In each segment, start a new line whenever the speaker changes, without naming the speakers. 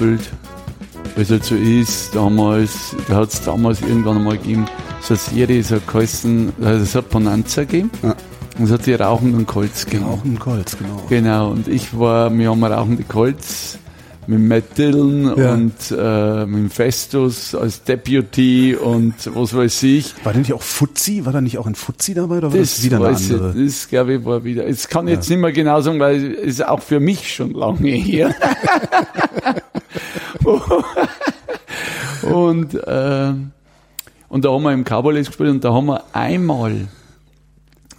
Gespielt. Weil es halt so ist, damals, da hat es damals irgendwann einmal gegeben, so eine Serie, so geheißen, also es hat Bonanza gegeben.
Ja.
Und es hat die Rauchenden Colts gegeben.
Rauchen Colts, genau.
Genau, und ich war, wir haben Rauchende Colts mit Matt Dillon
Ja.
und äh, mit Festus als Deputy und was weiß ich.
War denn nicht auch Fuzzi? War da nicht auch ein Fuzzi dabei oder war das, wieder eine
weiß ich-
andere?
Das glaube ich war wieder. Das kann ich jetzt nicht mehr genau sagen, weil es ist auch für mich schon lange her. und, äh, und da haben wir im Cowboys gespielt und da haben wir einmal,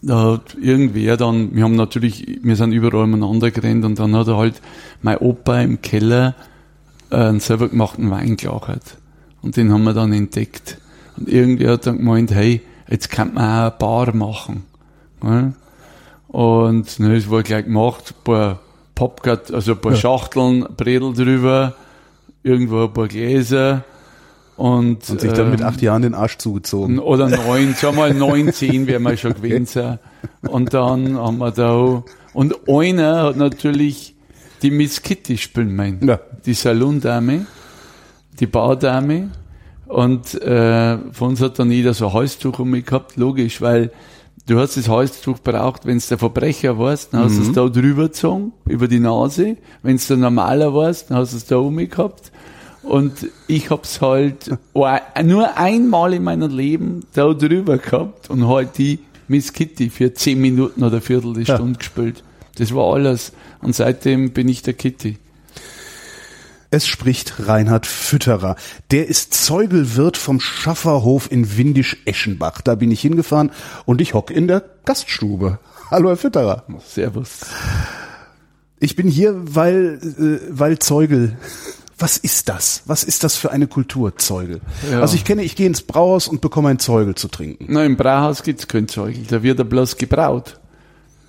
da hat irgendwer dann, wir haben natürlich, wir sind überall umeinander gerannt und dann hat er halt mein Opa im Keller äh, einen selber gemachten Wein gelagert. Und den haben wir dann entdeckt. Und irgendwer hat dann gemeint, hey, jetzt kann man auch eine Bar machen. Ja? Und ne, es war gleich gemacht, ein paar Popcut, also ein paar Schachteln, Bredel drüber, irgendwo ein paar Gläser und,
Und sich dann mit
ähm,
acht Jahren den Arsch zugezogen.
oder neun, wir mal neun, zehn wären wir schon gewesen. Und dann haben wir da, und einer hat natürlich die Miss Kitty spielen meinen.
Ja.
Die Salondame, die Bardame. Und äh, von uns hat dann jeder so ein Halstuch um mich gehabt, logisch, weil du hast das Halstuch braucht, wenn es der Verbrecher warst, dann hast du es da drüber gezogen, über die Nase. Wenn es der Normaler warst, dann hast du es da mich gehabt. Und ich hab's halt nur einmal in meinem Leben da drüber gehabt und halt die Miss Kitty für zehn Minuten oder Viertel die
Ja.
Stunde gespielt. Das war alles. Und seitdem bin ich der Kitty.
Es spricht Reinhard Fütterer. Der ist Zeugelwirt vom Schafferhof in Windisch-Eschenbach. Da bin ich hingefahren und ich hocke in der Gaststube. Hallo, Herr Fütterer.
Servus.
Ich bin hier, weil, äh, weil Zeugel. Was ist das? Was ist das für eine Kultur, Zeugel?
Ja.
Also ich kenne, ich gehe ins Brauhaus und bekomme ein Zeugel zu trinken.
Na, im Brauhaus gibt's keinen Zeugel. Da wird er bloß gebraut.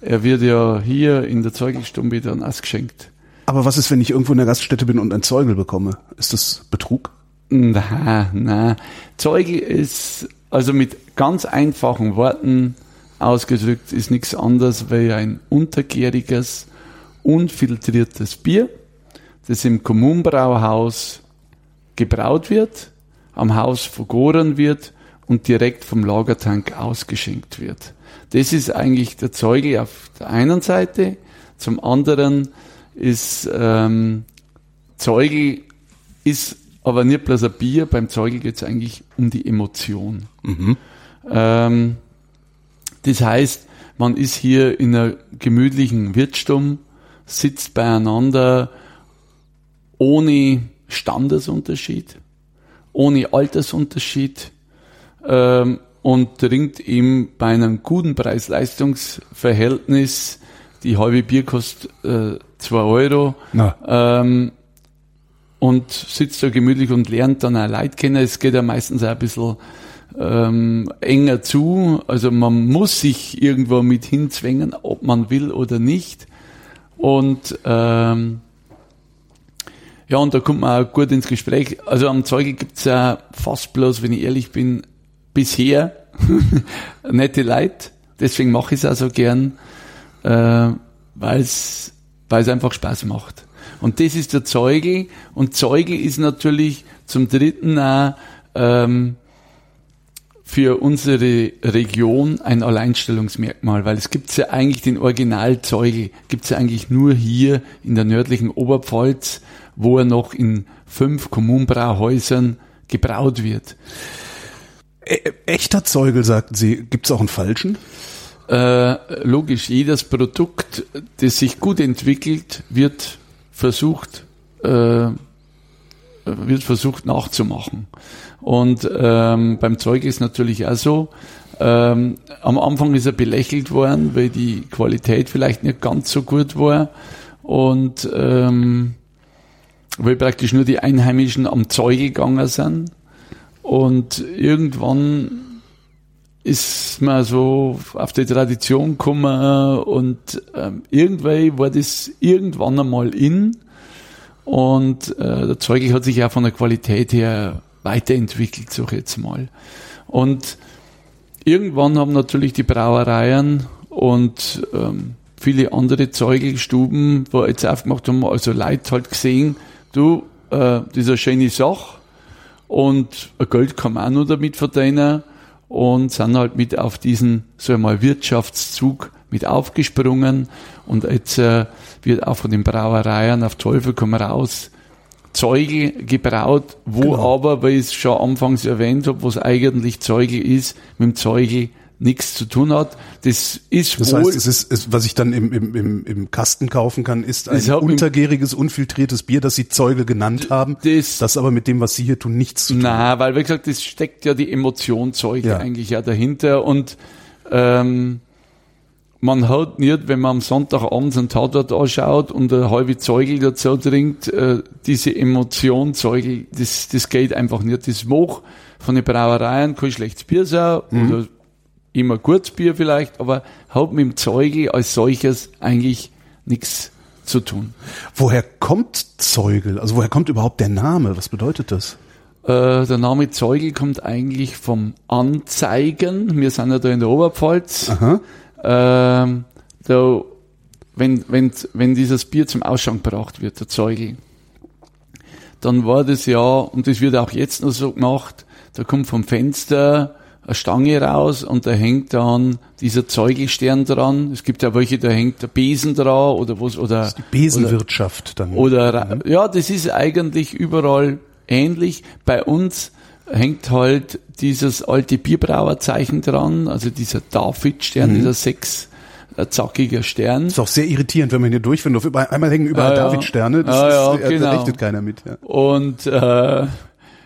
Er wird ja hier in der Zeugelstunde dann ausgeschenkt.
Aber was ist, wenn ich irgendwo in der Gaststätte bin und ein Zeugel bekomme? Ist das Betrug?
Na, na. Zeugel ist, also mit ganz einfachen Worten ausgedrückt, ist nichts anderes wie ein untergäriges, unfiltriertes Bier, das im Kommunbrauhaus gebraut wird, am Haus vergoren wird und direkt vom Lagertank ausgeschenkt wird. Das ist eigentlich der Zeugel auf der einen Seite. Zum anderen ist ähm, Zeugel ist aber nicht bloß ein Bier. Beim Zeugel geht es eigentlich um die Emotion. Ähm, das heißt, man ist hier in einer gemütlichen Wirtsstube, sitzt beieinander ohne Standesunterschied, ohne Altersunterschied ähm, und trinkt eben bei einem guten Preis-Leistungs-Verhältnis die halbe Bier kostet äh, 2 Euro ähm, und sitzt da gemütlich und lernt dann auch Leute kennen. Es geht ja meistens auch ein bisschen ähm, enger zu. Also man muss sich irgendwo mit hinzwängen, ob man will oder nicht. Und ähm, ja, und da kommt man auch gut ins Gespräch. Also am Zeuge gibt's ja fast bloß, wenn ich ehrlich bin, bisher nette Leute. Deswegen mache ich es auch so gern, äh, weil es einfach Spaß macht. Und das ist der Zeugel. Und Zeugel ist natürlich zum Dritten auch ähm, für unsere Region ein Alleinstellungsmerkmal, weil es gibt ja eigentlich den Originalzeugel, gibt es ja eigentlich nur hier in der nördlichen Oberpfalz, wo er noch in fünf Kommunbrauhäusern gebraut wird.
Ä echter Zeugel, sagten Sie. Gibt's auch einen falschen?
Äh, logisch, jedes Produkt, das sich gut entwickelt, wird versucht, äh, wird versucht nachzumachen. Und ähm, beim Zeug ist natürlich auch so, ähm, am Anfang ist er belächelt worden, weil die Qualität vielleicht nicht ganz so gut war und ähm, weil praktisch nur die Einheimischen am Zeuge gegangen sind. Und irgendwann ist man so auf die Tradition gekommen und ähm, irgendwie war das irgendwann einmal in und äh, der Zeugel hat sich auch von der Qualität her weiterentwickelt, sag ich jetzt mal. Und irgendwann haben natürlich die Brauereien und ähm, viele andere Zeugelstuben, wo jetzt aufgemacht haben, also Leute halt gesehen, du, äh, das ist eine schöne Sache und Geld kann man auch noch damit verdienen und sind halt mit auf diesen, so einmal Wirtschaftszug mit aufgesprungen und jetzt äh, wird auch von den Brauereien auf Teufel komm raus Zeugel gebraut, wo
Genau.
aber, weil ich es schon anfangs erwähnt habe, was eigentlich Zeugel ist, mit dem Zeugel nichts zu tun hat. Das ist
Das
wohl
heißt, es ist, es, was ich dann im, im, im, im Kasten kaufen kann, ist ein untergäriges, unfiltriertes Bier, das Sie Zeuge genannt haben.
das-
das aber mit dem, was Sie hier tun, nichts zu tun hat.
Na, weil wie gesagt, das steckt ja die Emotion Zeug
Ja.
eigentlich ja dahinter und ähm, man hat nicht, wenn man am Sonntagabend einen Tatort anschaut und eine halbe Zeugel dazu trinkt, äh, diese Emotion Zeugel, das, das geht einfach nicht. Das mag von den Brauereien kein schlechtes Bier sein oder immer gutes Bier vielleicht, aber hat mit dem Zeugel als solches eigentlich nichts zu tun.
Woher kommt Zeugel? Also woher kommt überhaupt der Name? Was bedeutet das?
Äh, der Name Zeugel kommt eigentlich vom Anzeigen. Wir sind ja da in der Oberpfalz.
Aha.
Ähm, da, wenn, wenn, wenn dieses Bier zum Ausschank gebracht wird, der Zeugel, dann war das ja, und das wird auch jetzt noch so gemacht, da kommt vom Fenster eine Stange raus und da hängt dann dieser Zeugelstern dran. Es gibt ja welche, da hängt der Besen dran oder was, oder,
Besenwirtschaft dann.
oder ra- ja, das ist eigentlich überall ähnlich. Bei uns hängt halt dieses alte Bierbrauerzeichen dran, also dieser Davidstern, dieser sechszackiger Stern.
ist auch sehr irritierend, wenn man hier durchfindet. Auf Einmal hängen überall
Ah, ja.
Davidsterne. Das
Ah, ja,
ist, äh,
genau.
Da rechnet keiner mit. Ja.
Und äh,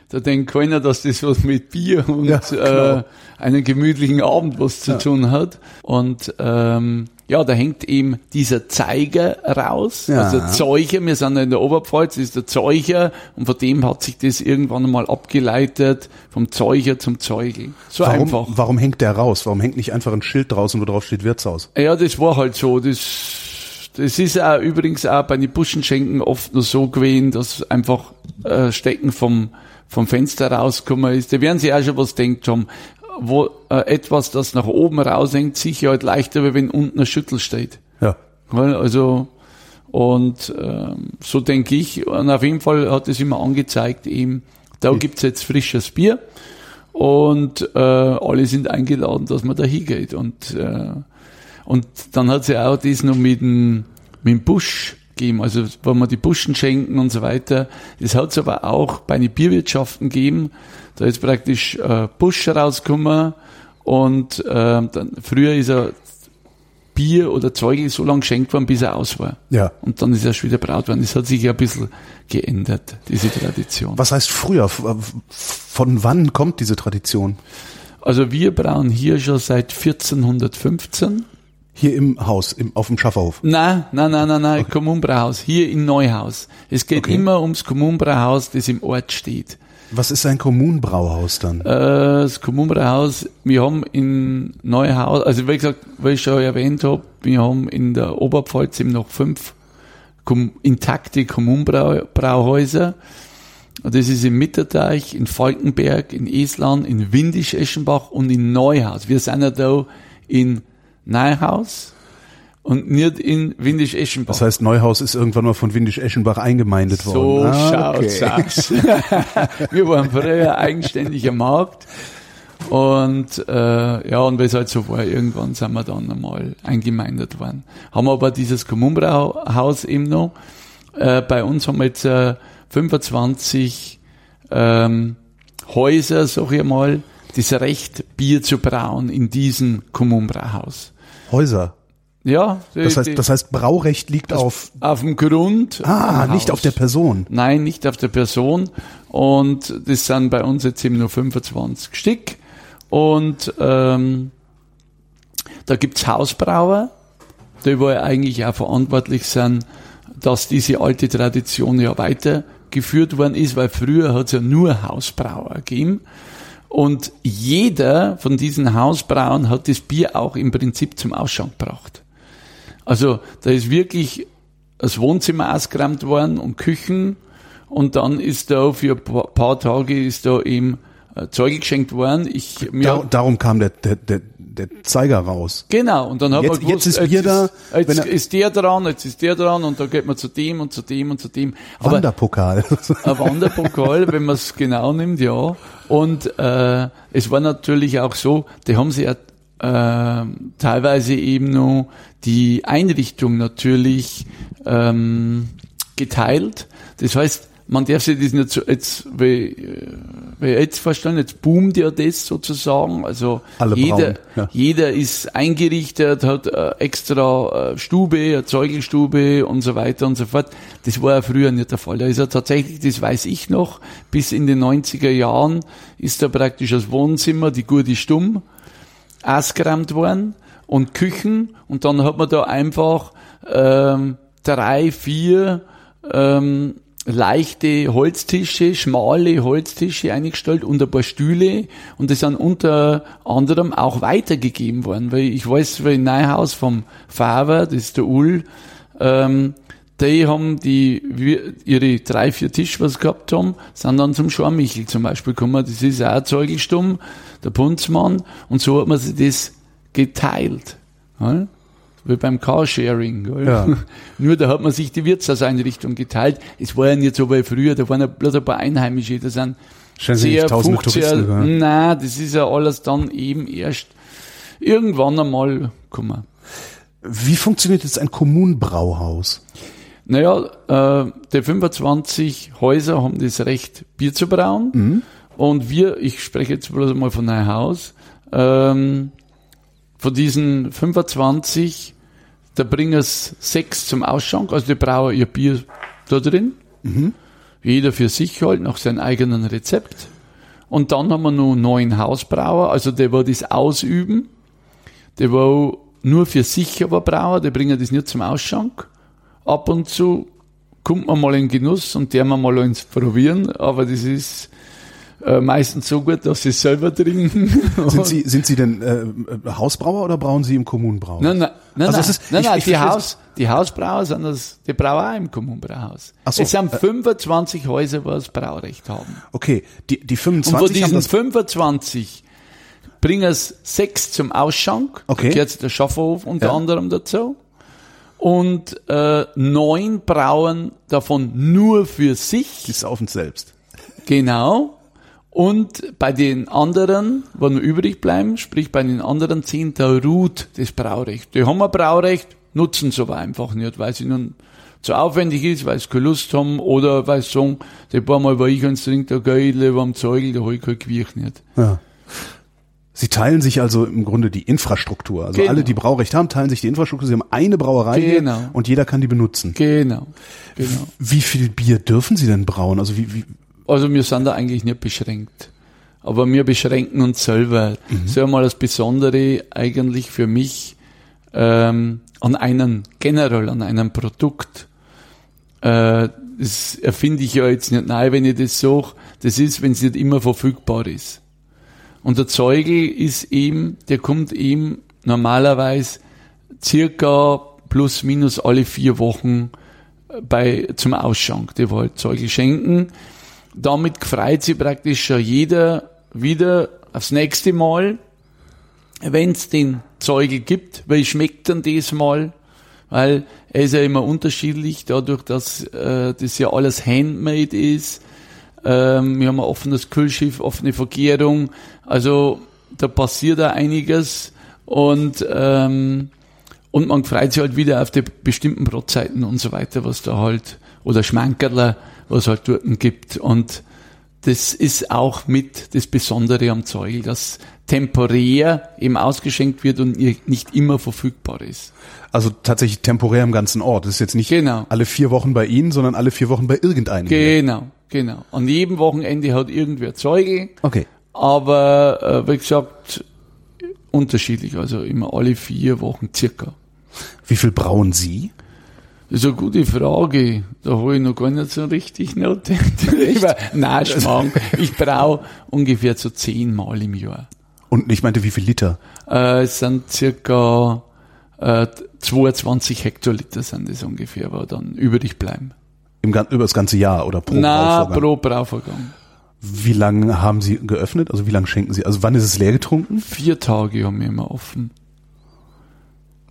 da denkt keiner, dass das was mit Bier und
Ja, genau.
äh, einen gemütlichen Abend was zu tun hat. Und ähm, ja, da hängt eben dieser Zeiger raus,
Ja.
also Zeuger, wir sind ja in der Oberpfalz, das ist der Zeuger und von dem hat sich das irgendwann einmal abgeleitet, vom Zeuger zum Zeugel. So
Warum,
einfach.
warum hängt der raus? Warum hängt nicht einfach ein Schild draußen, wo drauf steht Wirtshaus?
Ja, das war halt so. Das, das ist auch übrigens auch bei den Buschenschenken oft nur so gewesen, dass einfach äh, Stecken vom, vom Fenster rausgekommen ist. Da werden sie auch schon was denkt haben. Wo äh, etwas, das nach oben raushängt, sicher halt leichter, wie wenn unten ein Schüttel steht.
Ja.
Also, und ähm, so denke ich. Und auf jeden Fall hat es immer angezeigt, eben, da gibt's jetzt frisches Bier und äh, alle sind eingeladen, dass man da hingeht. Und, äh, und dann hat sie auch das noch mit dem, mit dem Busch gegeben, also wo man die Buschen schenken und so weiter. Das hat es aber auch bei den Bierwirtschaften gegeben. Da ist praktisch äh, Busch rausgekommen und äh, dann, früher ist er Bier oder Zeugel so lange geschenkt worden, bis er aus war.
Ja.
Und dann ist er schon wieder braut worden. Das hat sich ja ein bisschen geändert, diese Tradition.
Was heißt früher? F- Von wann kommt diese Tradition?
Also wir brauen hier schon seit 1415.
Hier im Haus, im, auf dem Schafferhof.
Nein, nein, nein, nein, nein, Kommunbrauhaus, hier in Neuhaus. Es geht
Okay.
immer ums Kommunbrauhaus, das im Ort steht.
Was ist ein Kommunbrauhaus dann?
Äh, das Kommunbrauhaus, wir haben in Neuhaus, also wie gesagt, weil ich schon erwähnt habe, wir haben in der Oberpfalz eben noch fünf kom intakte Kommunbrauhäuser. Das ist im Mitterteich, in Falkenberg, in Esland, in Windisch-Eschenbach und in Neuhaus. Wir sind ja da in Neuhaus und nicht in Windisch-Eschenbach.
Das heißt, Neuhaus ist irgendwann mal von Windisch-Eschenbach eingemeindet
So
worden. Ah,
schaut's aus. wir waren früher eigenständiger Markt. Und äh, ja, und weil es halt so war, irgendwann sind wir dann einmal eingemeindet worden. Haben aber dieses Kommunbrauhaus eben noch. Äh, bei uns haben wir jetzt äh, 25 ähm, Häuser, sag ich mal, das Recht, Bier zu brauen in diesem Kommunbrauhaus.
Häuser.
Ja, die,
Das heißt, das heißt, Braurecht liegt auf,
auf dem Grund.
ah, nicht
Haus.
auf der Person.
Nein, nicht auf der Person. Und das sind bei uns jetzt eben nur 25 Stück. Und ähm, da gibt's Hausbrauer, die wohl eigentlich auch verantwortlich sind, dass diese alte Tradition ja weitergeführt worden ist, weil früher hat's ja nur Hausbrauer gegeben. Und jeder von diesen Hausbrauen hat das Bier auch im Prinzip zum Ausschank gebracht. Also da ist wirklich das Wohnzimmer ausgeräumt worden und Küchen und dann ist da für ein paar- Tage ist da eben äh, Zeuge geschenkt worden. Ich, mir,
darum kam der, der, der, der Zeiger raus.
Genau, und dann hat
Jetzt-
man gewusst,
jetzt ist Bier da,
Jetzt
er-
ist der dran, jetzt ist der dran und da geht man zu dem und zu dem und zu dem. Aber
Wanderpokal.
ein Wanderpokal, wenn man es genau nimmt, ja. Und äh, es war natürlich auch so, die haben sie ja äh, teilweise eben noch die Einrichtung natürlich ähm, geteilt. Das heißt, man darf sich das nicht so jetzt, äh, weil jetzt vorstellen, jetzt boomt ja das sozusagen. Also
Alle
jeder,
braun, ja.
jeder ist eingerichtet, hat äh, extra äh, Stube, eine Zeugelstube und so weiter und so fort. Das war ja früher nicht der Fall. Da ist ja tatsächlich, das weiß ich noch, bis in den 90er Jahren ist da praktisch das Wohnzimmer, die gute Stumm, ausgeräumt worden und Küchen und dann hat man da einfach ähm, drei, vier ähm, leichte Holztische, schmale Holztische eingestellt und ein paar Stühle und die sind unter anderem auch weitergegeben worden, weil ich weiß, weil in Neuhaus vom Faber, das ist der Ull, ähm, die haben die ihre drei, vier Tische, was gehabt haben, sind dann zum Schormichel zum Beispiel gekommen. Das ist auch Zeugelstumm, der Punzmann. Und so hat man sich das geteilt. Ja? Wie beim Carsharing. Gell?
Ja.
Nur da hat man sich die Wirtshauseinrichtung geteilt. Es war ja nicht so wie früher, da waren ja bloß ein paar Einheimische, da sind
sich
sehr
tausende
50er,
Touristen, ja.
Nein, das ist ja alles dann eben erst irgendwann einmal gekommen.
Wie funktioniert jetzt ein Kommunenbrauhaus?
Naja, äh, die 25 Häuser haben das Recht, Bier zu brauen. Und wir, ich spreche jetzt bloß mal von Neuhaus, ähm, von diesen 25, da bringen es sechs zum Ausschank, also die brauen ihr Bier da drin. Jeder für sich halt, nach seinem eigenen Rezept. Und dann haben wir noch neun Hausbrauer, also der wo das ausüben, der wo nur für sich aber Brauer, die bringen das nicht zum Ausschank. Ab und zu kommt man mal in Genuss und der man mal ins Probieren, aber das ist äh, meistens so gut, dass sie es selber trinken.
Sind Sie, sind Sie denn äh, äh, Hausbrauer oder brauen Sie im Kommunenbrauhaus?
Nein, nein, nein,
Also ist-
nein,
ich-
nein
ich
die, Haus, die Hausbrauer sind das, die Brauerei im Kommunenbrauhaus.
Ach so,
es sind
äh,
25 Häuser, wo das Braurecht haben.
Okay, die, die
Und von
25
diesen
das
25 bringen es sechs zum Ausschank.
Okay.
Da gehört der Schafferhof unter
Ja.
anderem dazu. Und äh, neun brauen davon nur für sich.
die saufen selbst.
Genau. Und bei den anderen, wo nur übrig bleiben, sprich bei den anderen zehn, da ruht das Braurecht. Die haben ein Braurecht, nutzen es aber einfach nicht, weil sie nun zu aufwendig ist, weil sie keine Lust haben oder weil sie sagen, die paar Mal, wo ich da gehe ich lieber am Zeugel, da hol ich kein Gewicht nicht.
Ja. Sie teilen sich also im Grunde die Infrastruktur. Also
Genau.
alle, die Braurecht haben, teilen sich die Infrastruktur. Sie haben eine Brauerei
Genau.
und jeder kann die benutzen.
Genau, genau.
Wie viel Bier dürfen Sie denn brauen? Also wie, wie
Also wir sind da eigentlich nicht beschränkt. Aber wir beschränken uns selber. Das ist ja mal das Besondere eigentlich für mich ähm, an einem, generell an einem Produkt. Äh, das erfinde ich ja jetzt nicht neu, wenn ich das sage. Das ist, wenn es nicht immer verfügbar ist. Und der Zeugel ist eben, der kommt eben normalerweise circa plus minus alle vier Wochen bei, zum Ausschank. Der wollte Zeugel schenken. Damit freut sich praktisch schon jeder wieder aufs nächste Mal, wenn es den Zeugel gibt, weil schmeckt dann das mal, weil er ist ja immer unterschiedlich, dadurch, dass äh, das ja alles handmade ist. Ähm, wir haben ein offenes Kühlschiff, offene Vergärung, also da passiert da einiges. Und ähm, und man freut sich halt wieder auf die bestimmten Brotzeiten und so weiter, was da halt, oder Schmankerler, was halt dort gibt. Und das ist auch mit das Besondere am Zeugel, dass temporär eben ausgeschenkt wird und nicht immer verfügbar ist.
also tatsächlich temporär im ganzen Ort. Das ist jetzt nicht
Genau.
alle vier Wochen bei Ihnen, sondern alle vier Wochen bei irgendeinem. hier.
Genau, genau. An jedem Wochenende hat irgendwer Zeugel,
Okay.
aber äh, wie gesagt, unterschiedlich, also immer alle vier Wochen circa.
Wie viel brauen Sie?
Das ist eine gute Frage. Da habe ich noch gar nicht so richtig nachgedacht. Schmarrn. Ich brauche ungefähr so zehnmal im Jahr.
Und ich meinte, wie viel Liter?
Äh, es sind circa äh, 22 Hektoliter sind das ungefähr, wo dann übrig bleiben.
Im, über das ganze Jahr oder pro
Na,
Brauvorgang?
pro Brauvorgang.
Wie lange haben Sie geöffnet? Also wie lange schenken Sie? Also wann ist es leer getrunken?
Vier Tage haben wir immer offen.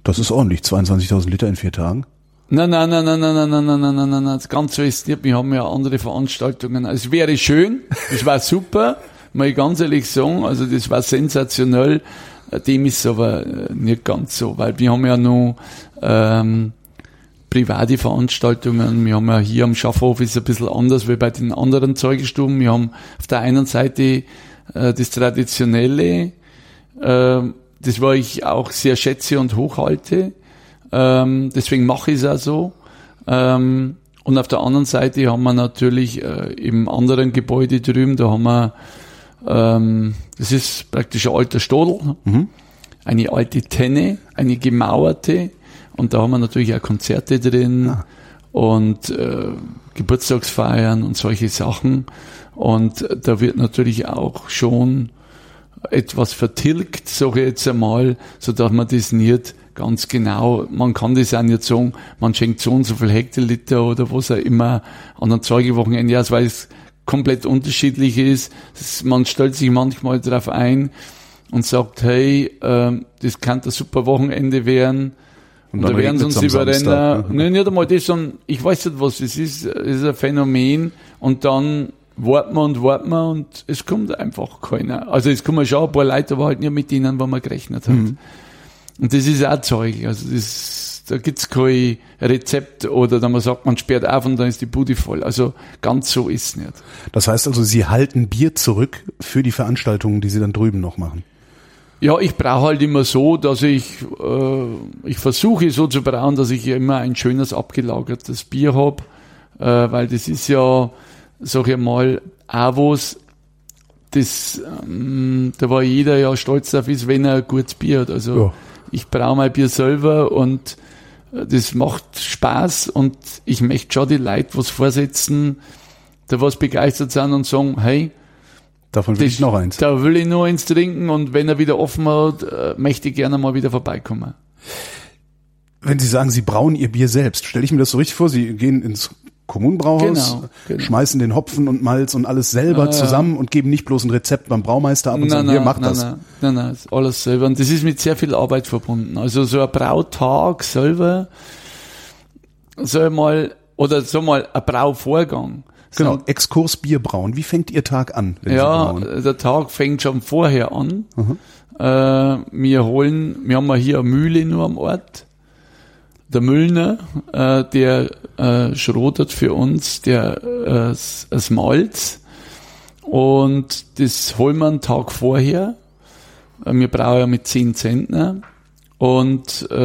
Das ist ordentlich, 22.000 Liter in vier Tagen.
Nein, nein, nein, nein, nein, nein, nein, nein, nein, nein, nein, nein, das Ganze ist nicht. Wir haben ja andere Veranstaltungen. Es wäre schön, es war super, mal ganz ehrlich sagen, also das war sensationell. Dem ist aber äh, nicht ganz so, weil wir haben ja noch ähm, private Veranstaltungen. Wir haben ja hier am Schaffhof ist ein bisschen anders wie bei den anderen Zeugestuben. Wir haben auf der einen Seite äh, das Traditionelle, äh, das war ich auch sehr schätze und hochhalte. Ähm, deswegen mache ich es auch so. Ähm, und auf der anderen Seite haben wir natürlich äh, im anderen Gebäude drüben, da haben wir, ähm, das ist praktisch ein alter Stodel,
Mhm.
eine alte Tenne, eine gemauerte. Und da haben wir natürlich auch Konzerte drin
Ah.
und äh, Geburtstagsfeiern und solche Sachen. Und da wird natürlich auch schon etwas vertilgt, sage ich jetzt einmal, so dass man das nicht ganz genau, man kann das auch nicht sagen, man schenkt so und so viel Hektoliter oder was auch immer an einem Zeugewochenende aus, weil es komplett unterschiedlich ist. Das, man stellt sich manchmal darauf ein und sagt, hey, ähm, das kann ein super Wochenende werden. Und,
dann
da werden sie uns überrennen.
Samstag.
Nein, nicht einmal das, sondern ich weiß nicht, was das ist. Das ist ein Phänomen. Und dann warten wir und warten wir und es kommt einfach keiner. Also es kommen schon ein paar Leute, aber halt nicht mit denen, wo man gerechnet hat.
Mhm.
Und das ist auch Zeug. Also das, da gibt's kein Rezept oder da man sagt, man sperrt auf und dann ist die Bude voll. Also ganz so ist nicht.
Das heißt also, Sie halten Bier zurück für die Veranstaltungen, die Sie dann drüben noch machen.
Ja, ich brauche halt immer so, dass ich, äh, ich versuche so zu brauen, dass ich immer ein schönes abgelagertes Bier hab, äh, weil das ist ja, sag ich mal, auch was, das, ähm, da war jeder ja stolz darauf ist, wenn er ein gutes Bier hat. Also
Ja.
Ich braue mein Bier selber und äh, das macht Spaß und ich möchte schon die Leute was vorsetzen, da was begeistert sind und sagen, hey,
Davon will ich noch eins.
da will ich nur eins trinken und wenn er wieder offen hat, äh, möchte ich gerne mal wieder vorbeikommen.
Wenn Sie sagen, Sie brauen Ihr Bier selbst, stelle ich mir das so richtig vor, Sie gehen ins Kommunenbrauhaus,
Genau, genau.
schmeißen den Hopfen und Malz und alles selber
Ah, ja.
zusammen und geben nicht bloß ein Rezept beim Braumeister ab und sagen, hier, mach
nein,
das.
Nein, nein, nein, alles selber. Und das ist mit sehr viel Arbeit verbunden. Also so ein Brautag selber, ich mal, oder sag mal, ein Brauvorgang.
Genau, Exkurs Bier brauen. Wie fängt Ihr Tag an,
Ja, der Tag fängt schon vorher an.
Mhm.
Äh, wir holen, wir haben ja hier eine Mühle nur am Ort. Der Müllner, äh, der äh, schrotet für uns der, äh, das Malz. Und das holen wir einen Tag vorher. Wir brauchen ja mit 10 Zentner. Und äh,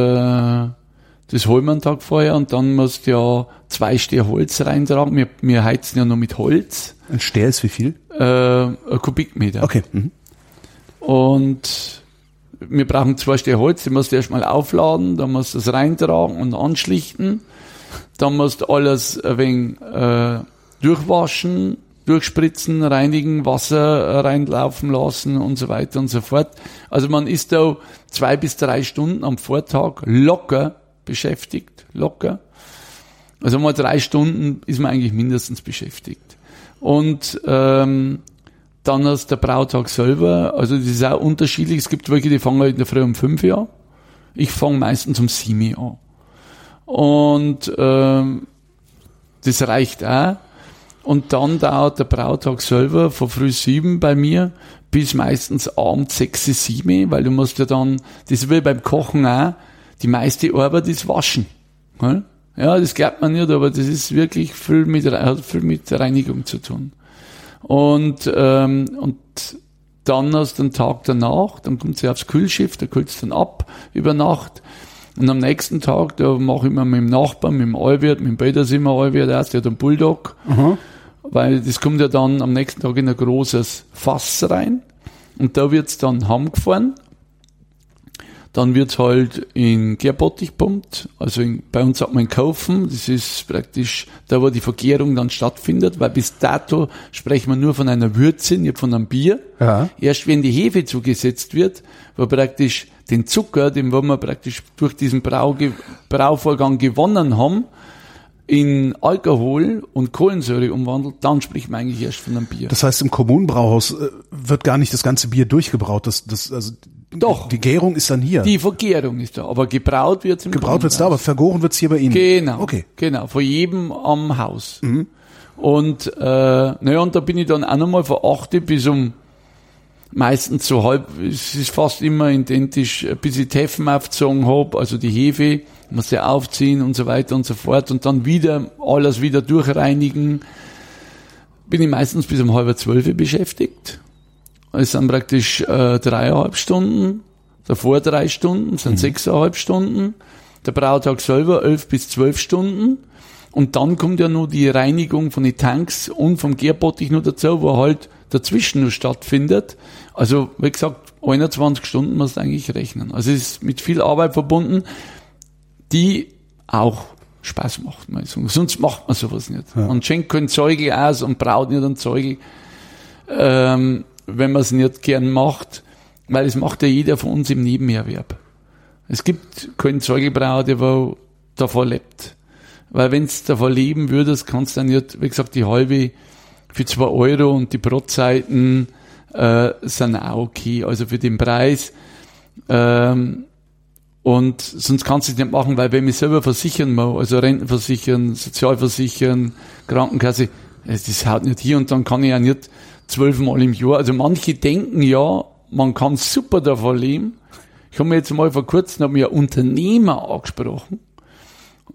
das holen wir einen Tag vorher und dann musst du ja zwei Stier Holz reintragen. Wir, wir heizen ja nur mit Holz
Ein Ster ist wie viel?
äh, ein Kubikmeter.
Okay. Mhm.
Und wir brauchen zwei Stück Holz, die musst du erstmal aufladen, dann musst du es reintragen und anschlichten. Dann musst du alles ein wenig äh, durchwaschen, durchspritzen, reinigen, Wasser äh, reinlaufen lassen und so weiter und so fort. Also man ist da zwei bis drei Stunden am Vortag locker beschäftigt, locker. Also mal drei Stunden ist man eigentlich mindestens beschäftigt. Und ähm, dann hast der Brautag selber, also das ist auch unterschiedlich. Es gibt welche, die fangen halt in der Früh um fünf an. Ich fange meistens um sieben an. Und ähm, das reicht auch. Und dann dauert der Brautag selber von früh sieben bei mir bis meistens abends sechs, sieben, weil du musst ja dann, das wie beim Kochen auch, die meiste Arbeit ist waschen. gell? Ja, das glaubt man nicht, aber das ist wirklich viel mit, hat viel mit Reinigung zu tun. Und, ähm, und dann hast du den Tag danach, dann kommt sie aufs Kühlschiff, da kühlt dann ab über Nacht. Und am nächsten Tag, da mache ich mir mit dem Nachbarn, mit dem Allwirt, mit dem Petersimer Allwirt aus, der hat einen Bulldog. Weil das kommt ja dann am nächsten Tag in ein großes Fass rein. Und da wird's dann heimgefahren. Dann wird's halt in Gärbottich pumpt. Also in, bei uns sagt man kaufen. Das ist praktisch da, wo die Vergärung dann stattfindet, weil bis dato sprechen wir nur von einer Würze, nicht von einem Bier.
Ja.
Erst wenn die Hefe zugesetzt wird, wo praktisch den Zucker, den wir praktisch durch diesen Brauge Brauvorgang gewonnen haben, in Alkohol und Kohlensäure umwandelt, dann spricht man eigentlich erst von einem Bier.
Das heißt, im Kommunenbrauhaus äh, wird gar nicht das ganze Bier durchgebraut. Das, das, also
Doch.
Die Gärung ist dann hier.
Die Vergärung ist da, aber gebraut wird's im
Gebraut wird's da, aber vergoren wird's hier bei Ihnen.
Genau.
Okay. Mhm.
Genau, von jedem am Haus. Und äh, naja, und da bin ich dann auch nochmal von 8 bis um meistens so halb, es ist fast immer identisch, bis ich die Hefen aufgezogen hab, also die Hefe, muss sie aufziehen und so weiter und so fort und dann wieder alles wieder durchreinigen. Bin ich meistens bis um halb zwölf beschäftigt. Es sind praktisch äh, dreieinhalb Stunden, davor drei Stunden, sind sechseinhalb Stunden. Der Brautag selber elf bis zwölf Stunden. Und dann kommt ja noch die Reinigung von den Tanks und vom Gärbottich noch dazu, wo halt dazwischen noch stattfindet. Also, wie gesagt, 21 Stunden musst du eigentlich rechnen. Also es ist mit viel Arbeit verbunden, die auch Spaß macht, mal so. Sonst macht man sowas nicht. Man schenkt keinen Zeugel aus und braut nicht einen Zeugel, ähm, wenn man es nicht gern macht, weil es macht ja jeder von uns im Nebenerwerb. Es gibt keinen Zeugelbrauer, der wo davon lebt. Weil wenn du davon leben würdest, kannst du dann nicht, wie gesagt, die halbe für zwei Euro und die Brotzeiten äh, sind auch okay. Also für den Preis. Ähm, und sonst kannst du es nicht machen, weil wenn ich selber versichern muss, also Rentenversichern, Sozialversichern, Krankenkasse, das haut nicht hier und dann kann ich ja nicht zwölfmal im Jahr. Also manche denken ja, man kann super davon leben. Ich habe mir jetzt mal vor kurzem hab mir ein Unternehmer angesprochen,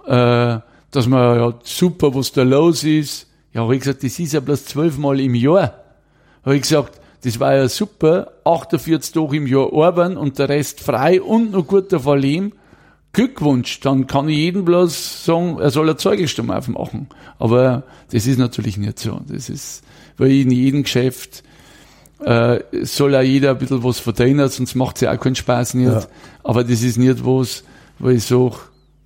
äh, dass man ja super, was da los ist. Ja, habe ich gesagt, das ist ja bloß zwölfmal im Jahr. Habe ich gesagt, das war ja super, 48 Tage im Jahr arbeiten und der Rest frei und noch gut davon leben. Glückwunsch, dann kann ich jedem bloß sagen, er soll eine Zeugelstimme aufmachen. Aber das ist natürlich nicht so. Das ist, weil in jedem Geschäft äh, soll ja jeder ein bisschen was verdienen, sonst macht es ja auch keinen Spaß nicht.
Ja.
Aber das ist nicht was, wo ich sage,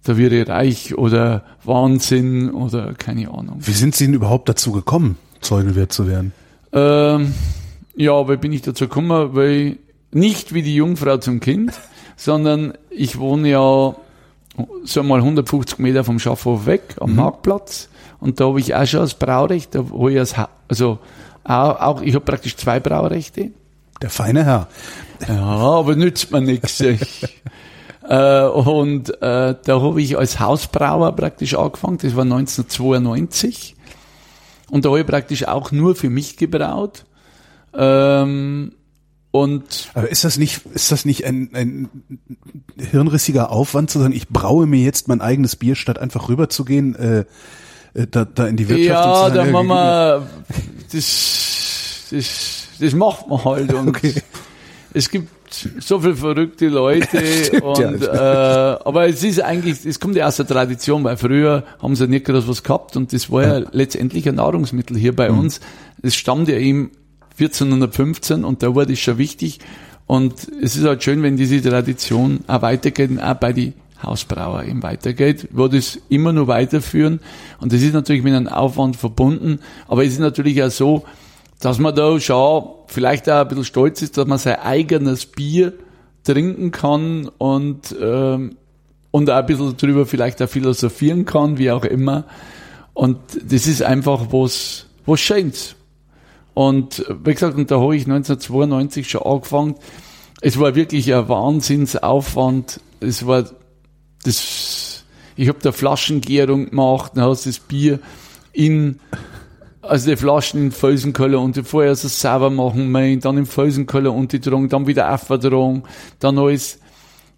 da wäre ich reich oder Wahnsinn oder keine Ahnung.
Wie sind Sie denn überhaupt dazu gekommen, Zeugenwirt zu werden?
Ähm, ja, wie bin ich dazu gekommen? Weil nicht wie die Jungfrau zum Kind, sondern ich wohne ja so mal 150 Meter vom Schaffhof weg am Marktplatz und da habe ich auch schon das Braurecht, da wo ich als, Ha- also auch, auch ich habe praktisch zwei Braurechte.
Der feine Herr.
Ja, aber nützt mir nichts. äh, und äh, da habe ich als Hausbrauer praktisch angefangen, das war 1992. Und da habe ich praktisch auch nur für mich gebraut. Ähm, und
Aber ist das nicht, ist das nicht ein, ein hirnrissiger Aufwand zu sagen, ich braue mir jetzt mein eigenes Bier, statt einfach rüberzugehen, äh, äh, da, da in die Wirtschaft und
ja,
zu
da
sagen,
machen
äh,
wir, das, das, das macht man halt. Und
Okay.
es gibt so viele verrückte Leute
Stimmt, ja.
und, äh, aber es ist eigentlich, es kommt ja aus der Tradition, weil früher haben sie nicht groß was gehabt und das war ja letztendlich ein Nahrungsmittel hier bei
Mhm.
uns. Es stammt ja eben 1415 und da war das schon wichtig und es ist halt schön, wenn diese Tradition auch weitergeht, und auch bei die Hausbrauer eben weitergeht, wo das immer nur weiterführen und das ist natürlich mit einem Aufwand verbunden, aber es ist natürlich auch so, dass man da schon vielleicht auch ein bisschen stolz ist, dass man sein eigenes Bier trinken kann und, ähm, und auch ein bisschen drüber vielleicht auch philosophieren kann, wie auch immer. Und das ist einfach was, was Schönes. Und wie gesagt, und da habe ich 1992 schon angefangen. Es war wirklich ein Wahnsinnsaufwand. Es war das, ich habe da Flaschengärung gemacht, dann hast du das Bier in also die Flaschen in Felsenkeller und die vorher so sauber machen mein, dann im Felsenkeller unterdrungen, dann wieder aufverdrungen, dann alles,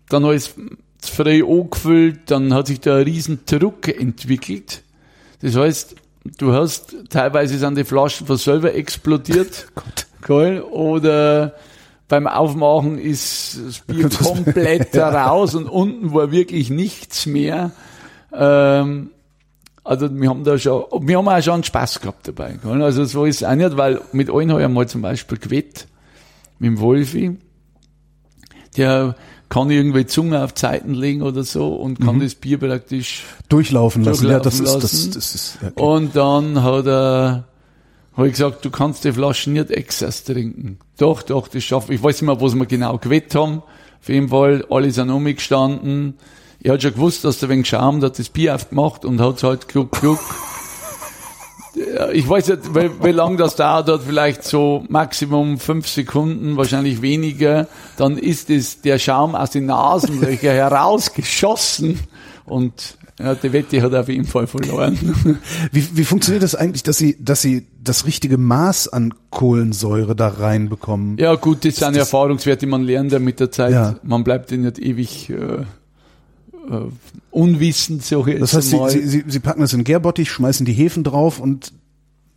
dann alles frei angefüllt, dann hat sich da ein riesen Druck entwickelt. Das heißt, du hast, teilweise sind die Flaschen von selber explodiert, gell, oder beim Aufmachen ist das Bier komplett raus und unten war wirklich nichts mehr. Ähm, also wir haben da schon, wir haben auch schon Spaß gehabt dabei. Gell? Also so ist es auch nicht, weil mit allen habe ich einmal zum Beispiel gewett, mit dem Wolfi, der kann irgendwie Zunge auf Zeiten legen oder so und kann das Bier praktisch
durchlaufen lassen. ja, das
durchlaufen
ist, das,
lassen.
das ist, okay.
und dann hat er, habe ich gesagt, du kannst die Flaschen nicht exas trinken. Doch, doch, das schaffe ich. Ich weiß nicht mehr, was wir genau gewett haben. Auf jeden Fall, alle sind umgestanden. Ich hat schon gewusst, dass der wegen Schaum, der hat das Bier aufgemacht und hat halt gluck, gluck. Ich weiß nicht, wie, wie lange das dauert vielleicht so Maximum fünf Sekunden, wahrscheinlich weniger. Dann ist es der Schaum aus den Nasenlöchern herausgeschossen und ja, die Wette hat auf jeden Fall verloren.
Wie, wie funktioniert das eigentlich, dass Sie, dass Sie das richtige Maß an Kohlensäure da reinbekommen?
Ja gut, das sind Erfahrungswerte, man lernt ja mit der Zeit.
Ja.
Man bleibt ja nicht ewig äh, äh, unwissend, so
Das heißt, Sie. Sie, Sie, packen das in Gärbottich, schmeißen die Hefen drauf und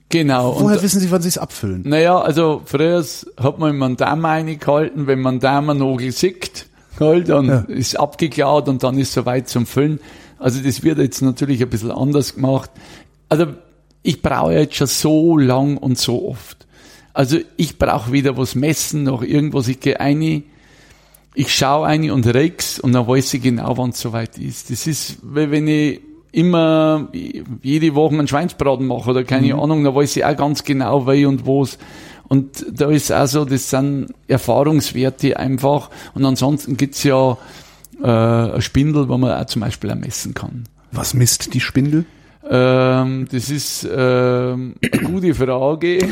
genau.
woher
und,
wissen Sie, wann Sie es abfüllen?
Naja, also früher hat man immer einen Daumen reingehalten, wenn man den Daumennagel sieht, halt, dann
Ja.
ist abgeklaut und dann ist soweit zum Füllen. Also das wird jetzt natürlich ein bisschen anders gemacht. Also ich brauche jetzt schon so lang und so oft. Also ich brauche wieder was messen, noch irgendwas, ich gehe ein, ich schaue ein und reg's und dann weiß ich genau, wann es soweit ist. Das ist, wenn ich immer jede Woche einen Schweinsbraten mache oder keine Ahnung, dann weiß ich auch ganz genau, wie und wo's. Und da ist auch so, das sind Erfahrungswerte einfach. Und ansonsten gibt's ja äh, eine Spindel, wo man auch zum Beispiel auch messen kann.
Was misst die Spindel?
Ähm, das ist ähm, eine gute Frage.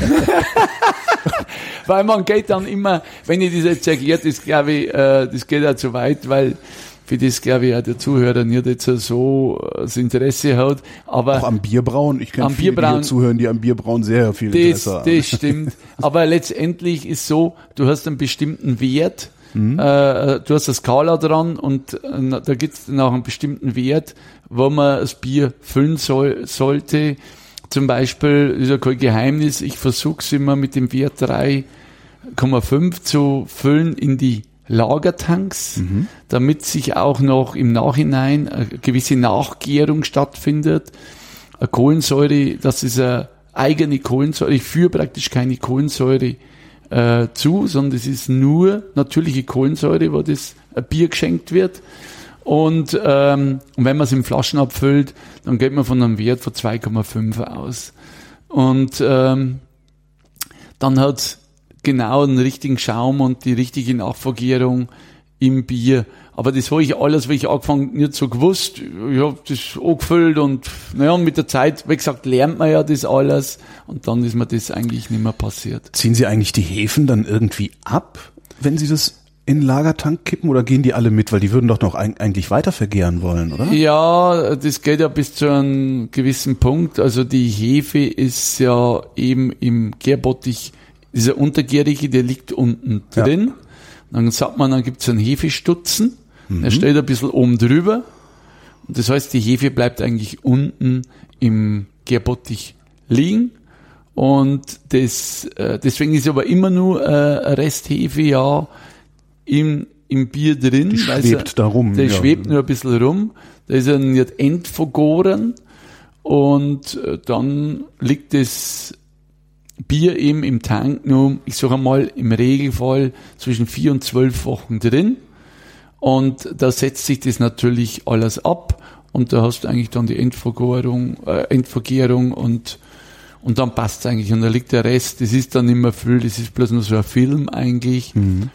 weil man geht dann immer, wenn ich das jetzt erklärt, das glaube ich, äh, das geht auch zu weit, weil für das glaube ich auch der Zuhörer nicht jetzt so äh, das Interesse hat. Aber
Auch am Bierbrauen. Ich kenne viele, die
Bierbrauen-
hier zuhören, die am Bierbrauen sehr viel
das,
Interesse haben.
das stimmt. Aber letztendlich ist so, du hast einen bestimmten Wert,
Mhm.
äh, du hast eine Skala dran und äh, da gibt es nach einem bestimmten Wert, wo man das Bier füllen soll, sollte. Zum Beispiel, ist ja kein Geheimnis, ich versuche es immer mit dem Wert 3,5 zu füllen in die Lagertanks,
Mhm.
damit sich auch noch im Nachhinein eine gewisse Nachgärung stattfindet. Eine Kohlensäure, das ist eine eigene Kohlensäure. Ich führe praktisch keine Kohlensäure äh, zu, sondern es ist nur natürliche Kohlensäure, wo das ein Bier geschenkt wird. Und, ähm, und wenn man es in Flaschen abfüllt, dann geht man von einem Wert von 2,5 aus. Und ähm, dann hat genau den richtigen Schaum und die richtige Nachvergärung im Bier. Aber das habe ich alles, wie ich angefangen nicht so gewusst. Ich habe das angefüllt und naja, und mit der Zeit, wie gesagt, lernt man ja das alles und dann ist mir das eigentlich nicht mehr passiert.
Ziehen Sie eigentlich die Hefen dann irgendwie ab, wenn Sie das in den Lagertank kippen oder gehen die alle mit? Weil die würden doch noch eig- eigentlich weiter vergären wollen, oder?
Ja, das geht ja bis zu einem gewissen Punkt. Also die Hefe ist ja eben im Gärbottich, dieser Untergärige, der liegt unten
Ja.
Dann sagt man, dann gibt's einen Hefestutzen, der steht ein bisschen oben drüber. Und das heißt, die Hefe bleibt eigentlich unten im Gärbottich liegen. Und das, äh, deswegen ist aber immer nur äh, Resthefe ja im, im Bier drin.
Die
weil
schwebt
sie-
da rum,
Der
ja.
schwebt nur ein bisschen rum. Da ist er nicht entvergoren. Und äh, dann liegt das Bier eben im Tank nur, ich sage mal, im Regelfall zwischen vier und zwölf Wochen drin. Und da setzt sich das natürlich alles ab. Und da hast du eigentlich dann die Endvergärung, äh, Endvergärung und, und dann passt's eigentlich. Und da liegt der Rest, das ist dann nicht mehr viel, das ist bloß nur so ein Film eigentlich.
Mhm.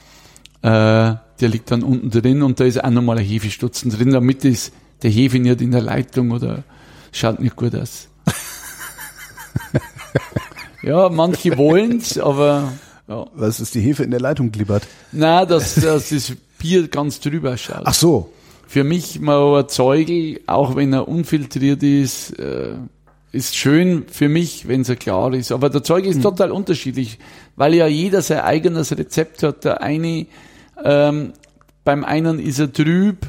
Äh, der liegt dann unten drin und da ist auch nochmal ein Hefestutzen drin, damit ist der Hefe nicht in der Leitung oder schaut nicht gut aus. ja, manche wollen's, aber ja.
Was ist die Hefe in der Leitung glibbert?
Na, dass, dass das Bier ganz drüber schaut.
Ach so.
Für mich mal ein Zeugel, auch wenn er unfiltriert ist, äh, ist schön für mich, wenn er klar ist. Aber der Zeugel ist total unterschiedlich, weil ja jeder sein eigenes Rezept hat. Der eine, ähm, beim einen ist er trüb,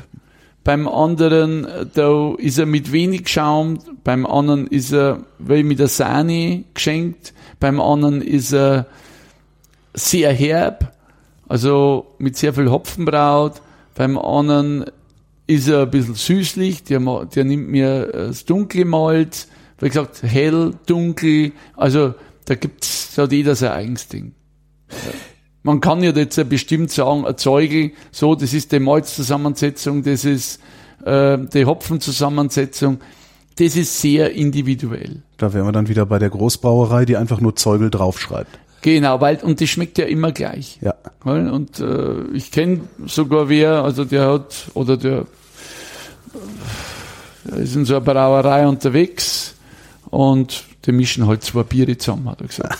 beim anderen, äh, da ist er mit wenig Schaum, beim anderen ist er wie mit der Sahne geschenkt, beim anderen ist er sehr herb, also mit sehr viel Hopfenbraut, beim anderen ist er ein bisschen süßlich, der, der nimmt mir das dunkle Malz, wie gesagt, hell, dunkel, also da gibt's, da hat jeder sein eigenes Ding. Man kann ja jetzt bestimmt sagen, ein Zeugel, so, das ist die Malzzusammensetzung, das ist äh, die Hopfenzusammensetzung, das ist sehr individuell.
Da wären wir dann wieder bei der Großbrauerei, die einfach nur Zeugel draufschreibt.
Genau, weil, und das schmeckt ja immer gleich.
Ja.
Und äh, ich kenne sogar wer, also der hat, oder der da ist in so einer Brauerei unterwegs und die mischen halt zwei Biere zusammen, hat er gesagt.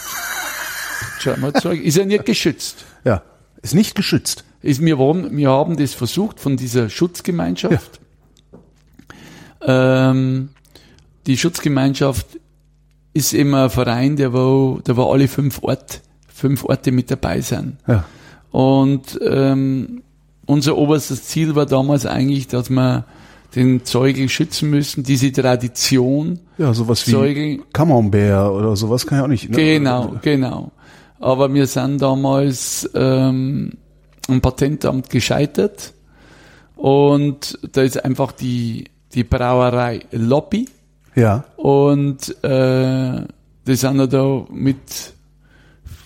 Schau mal, Zeug. Ist ja nicht geschützt.
Ja. Ist nicht geschützt.
Ist, wir, haben, wir haben das versucht von dieser Schutzgemeinschaft. Ähm, die Schutzgemeinschaft ist immer ein Verein, der wo, der wo alle fünf Orte, fünf Orte mit dabei sind.
Ja.
Und ähm, unser oberstes Ziel war damals eigentlich, dass wir den Zeugel schützen müssen, diese Tradition.
Ja, sowas wie
Zeugel.
Camembert oder sowas kann ja auch nicht. Ne?
Genau, genau. Aber wir sind damals ähm, am Patentamt gescheitert und da ist einfach die, die Brauerei Lobby
Ja.
und äh, die sind ja da mit,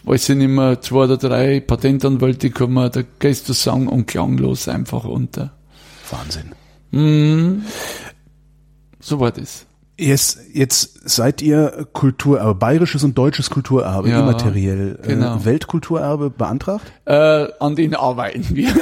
weiß ich nicht mehr, zwei oder drei Patentanwälte kommen, da gehst du sang- und klanglos einfach unter.
Wahnsinn.
Mhm. So war das.
Jetzt, jetzt seid ihr Kulturerbe, bayerisches und deutsches Kulturerbe,
Ja,
immateriell.
genau.
Äh, Weltkulturerbe beantragt?
Äh, an denen arbeiten wir.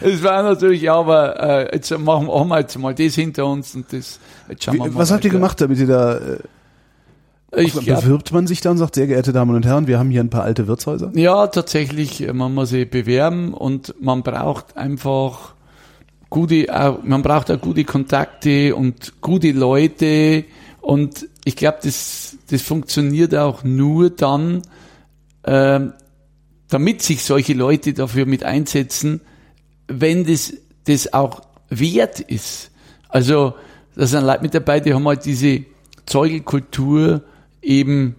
Es war natürlich, ja, aber äh, jetzt machen, haben wir jetzt mal das hinter uns und das. Jetzt schauen wir
Wie,
mal
was habt ihr
weiter.
gemacht, damit ihr da, äh,
Ich
bewirbt man sich da und sagt, sehr geehrte Damen und Herren, wir haben hier ein paar alte Wirtshäuser?
ja, tatsächlich, äh, man muss sich bewerben und man braucht einfach gute, man braucht auch gute Kontakte und gute Leute und ich glaube, das, das funktioniert auch nur dann, ähm, damit sich solche Leute dafür mit einsetzen, wenn das, das auch wert ist. Also, da sind Leute mit dabei, die haben halt diese Zeugelkultur eben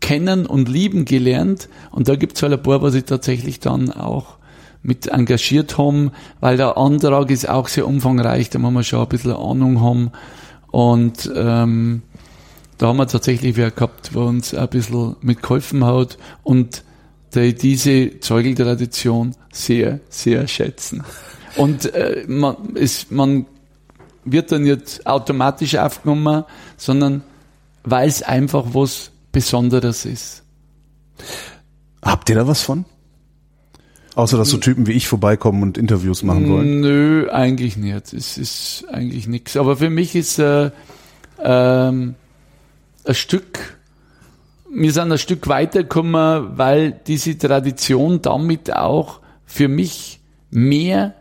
kennen und lieben gelernt. Und da gibt's halt ein paar, was sich tatsächlich dann auch mit engagiert haben, weil der Antrag ist auch sehr umfangreich, da muss man schon ein bisschen Ahnung haben. Und ähm, da haben wir tatsächlich wer gehabt, der uns ein bisschen mitgeholfen hat und die diese Zeugeltradition sehr, sehr schätzen. Und äh, man, es, man wird dann nicht automatisch aufgenommen, sondern weil es einfach was Besonderes ist.
Habt ihr da was von? Außer, dass so Typen wie ich vorbeikommen und Interviews machen wollen.
Nö, eigentlich nicht. Es ist eigentlich nichts. Aber für mich ist äh, ähm, ein Stück, wir sind ein Stück weitergekommen, weil diese Tradition damit auch für mich mehr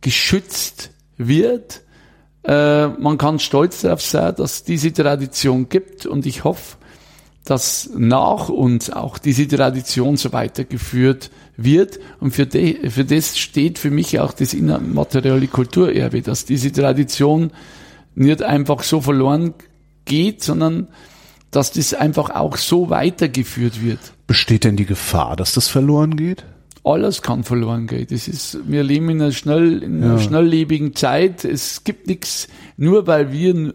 geschützt wird. Äh, man kann stolz darauf sein, dass es diese Tradition gibt und ich hoffe, dass nach uns auch diese Tradition so weitergeführt wird. Und für, de, für das steht für mich auch das immaterielle Kulturerbe, dass diese Tradition nicht einfach so verloren geht, sondern dass das einfach auch so weitergeführt wird.
Besteht denn die Gefahr, dass das verloren geht?
Alles kann verloren gehen. Das ist, wir leben in einer schnell, in einer
Ja.
schnelllebigen Zeit. Es gibt nichts, nur weil wir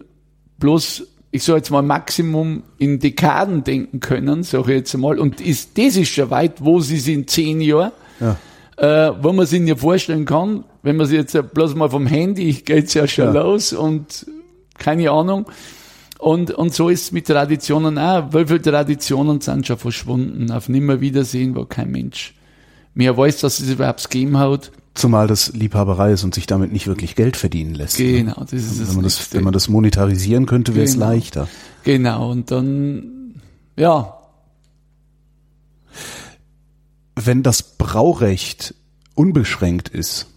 bloß, ich sage jetzt mal Maximum in Dekaden denken können, sage ich jetzt mal, und ist, das ist schon weit, wo sie sind, zehn Jahre,
Ja.
äh, wo man sich nicht vorstellen kann, wenn man sich jetzt ja bloß mal vom Handy geht's ja schon
Ja.
los und keine Ahnung. Und, und so ist es mit Traditionen auch. Wie viele Traditionen sind schon verschwunden, auf Nimmerwiedersehen, wo kein Mensch mehr weiß, dass es überhaupt gegeben hat.
Zumal das Liebhaberei ist und sich damit nicht wirklich Geld verdienen lässt. ne?
Genau, das ist
Wenn
das
man das, wenn man das monetarisieren könnte, wäre es
Genau.
leichter.
Genau, und dann, ja,
Wenn das Braurecht unbeschränkt ist,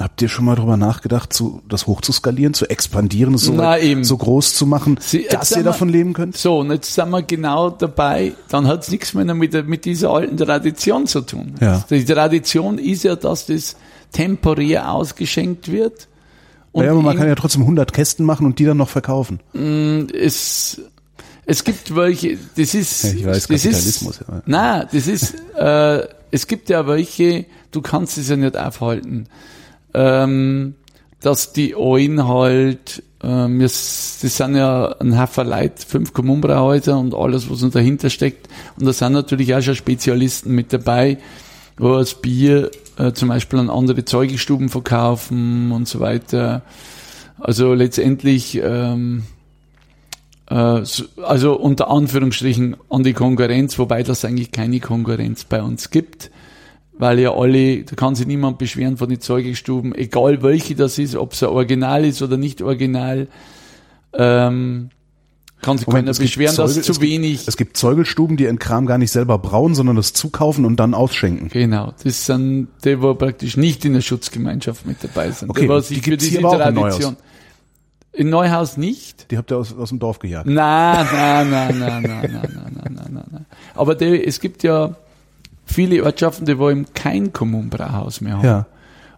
habt ihr schon mal drüber nachgedacht, zu, das hochzuskalieren, zu expandieren, so,
Na,
so groß zu machen,
Sie- jetzt
dass ihr
wir-
davon leben könnt?
so, und jetzt sind wir genau dabei, dann hat es nichts mehr mit, mit dieser alten Tradition zu tun.
Ja.
Die Tradition ist ja, dass das temporär ausgeschenkt wird.
Ja, aber man kann ja trotzdem 100 Kästen machen und die dann noch verkaufen.
es, es gibt welche, das ist,
ich weiß,
das
Kapitalismus,
ist,
ja.
nein, das ist, äh, es gibt ja welche, du kannst es ja nicht aufhalten, ähm, dass die einen halt, ähm, das, das sind ja ein Haufen Leute, fünf Kommunbrauhäuser und alles, was dahinter steckt. Und da sind natürlich auch schon Spezialisten mit dabei, wo das Bier äh, zum Beispiel an andere Zeugestuben verkaufen und so weiter. Also letztendlich, ähm, äh, so- also unter Anführungsstrichen an die Konkurrenz, wobei das eigentlich keine Konkurrenz bei uns gibt. Weil ja alle, da kann sich niemand beschweren von den Zeugestuben, egal welche das ist, ob es ein Original ist oder nicht Original, ähm, kann sich
Moment,
keiner beschweren, dass
Zeugel-
zu
es gibt-
wenig.
Es gibt Zeugelstuben, die ihren Kram gar nicht selber brauen, sondern das zukaufen und dann ausschenken.
Genau, das sind die, wo praktisch nicht in der Schutzgemeinschaft mit dabei sind.
Okay,
die, wo
die
sich für diese Tradition. In Neuhaus nicht.
Die habt ihr aus, aus dem Dorf gejagt.
Nein, nein, nein, nein, nein, nein, nein, nein, nein, nein, nein. Aber die, es gibt ja viele Ortschaften, die wo eben kein Kommunbrauhaus mehr haben.
Ja.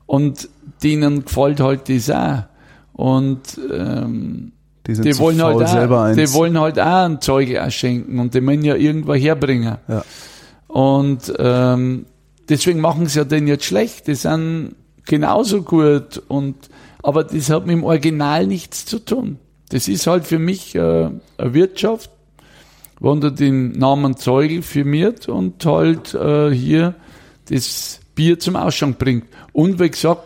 Und denen gefällt halt das auch. Und ähm,
Die
die wollen halt auch, die wollen halt auch ein Zeuge ausschenken und die müssen ja irgendwo herbringen.
Ja.
Und ähm, deswegen machen sie ja den jetzt schlecht. Die sind genauso gut und aber das hat mit dem Original nichts zu tun. Das ist halt für mich äh, eine Wirtschaft, unter den Namen Zeugel firmiert und halt äh, hier das Bier zum Ausschank bringt. Und wie gesagt,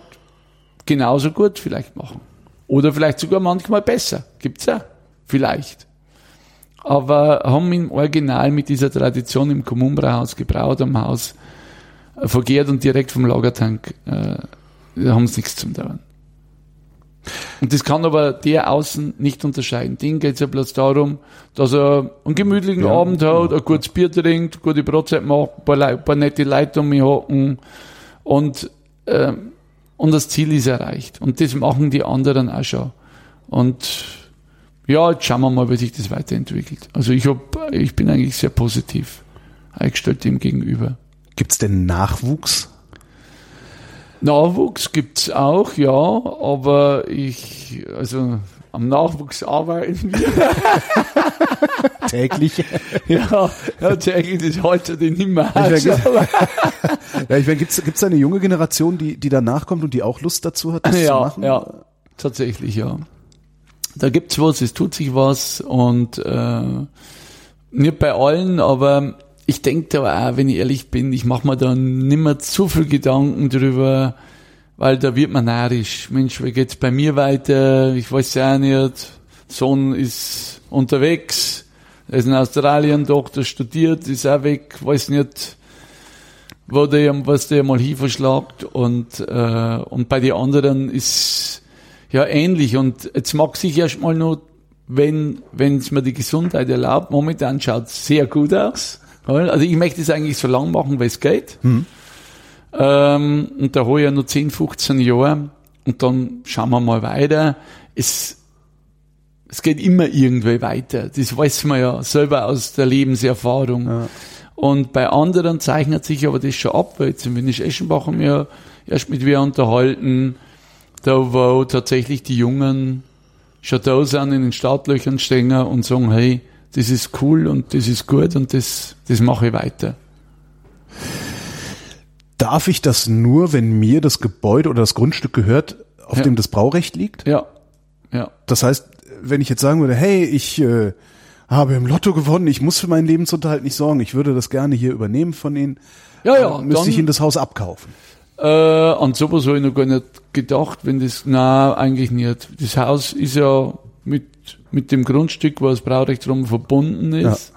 genauso gut vielleicht machen. Oder vielleicht sogar manchmal besser. Gibt's ja. Vielleicht. Aber haben im Original mit dieser Tradition im Kommunbrauhaus gebraut am Haus, äh, vergehrt und direkt vom Lagertank, äh, haben sie nichts zum Dauern. Und das kann aber der außen nicht unterscheiden. Den geht's ja bloß darum, dass er einen gemütlichen
Ja.
Abend hat, ein gutes Bier trinkt, gute Brotzeit macht, ein paar, ein paar nette Leute um mich hocken und, ähm, und das Ziel ist erreicht. Und das machen die anderen auch schon. Und ja, jetzt schauen wir mal, wie sich das weiterentwickelt. Also ich hab, ich bin eigentlich sehr positiv eingestellt dem gegenüber.
Gibt's denn Nachwuchs?
Nachwuchs gibt's auch, ja, aber ich, also am Nachwuchs arbeiten wir.
Täglich?
ja, ja, täglich, ich nicht mehr aus.
Ich
aber-
ja, ich meine, gibt's, gibt's da eine junge Generation, die, die danach kommt und die auch Lust dazu hat, das zu
ja,
machen?
ja, tatsächlich, ja. Da gibt's was, es tut sich was und äh, nicht bei allen, aber ich denke da auch, wenn ich ehrlich bin, ich mache mir da nimmer zu viel Gedanken drüber, weil da wird man narrisch. Mensch, wie geht's bei mir weiter? Ich weiß ja nicht. Sohn ist unterwegs, er ist in Australien, Tochter studiert, ist auch weg, weiß nicht, wo der, was der mal hier verschlagt und, äh, und bei den anderen ist ja ähnlich und jetzt mag sich erst mal nur, wenn wenn es mir die Gesundheit erlaubt, momentan schaut sehr gut aus. Also ich möchte es eigentlich so lang machen, wie es geht. Ähm, und da habe ich ja noch 10, 15 Jahre und dann schauen wir mal weiter. Es, es geht immer irgendwie weiter. Das weiß man ja selber aus der Lebenserfahrung. Und bei anderen zeichnet sich aber das schon ab, weil jetzt in Windisch-Eschenbach haben wir erst mit wir unterhalten, da wo tatsächlich die Jungen schon da sind, in den Startlöchern stehen und sagen, hey, das ist cool und das ist gut und das, das mache ich weiter.
Darf ich das nur, wenn mir das Gebäude oder das Grundstück gehört, auf
Ja.
dem das Braurecht liegt?
Ja, ja.
Das heißt, wenn ich jetzt sagen würde, hey, ich äh, habe im Lotto gewonnen, ich muss für meinen Lebensunterhalt nicht sorgen, ich würde das gerne hier übernehmen von Ihnen,
Ja, ja,
dann müsste
dann-
ich Ihnen das Haus abkaufen.
Äh, an sowas habe ich noch gar nicht gedacht, wenn das, na eigentlich nicht. Das Haus ist ja mit, dem Grundstück, wo das Braurecht drum verbunden ist.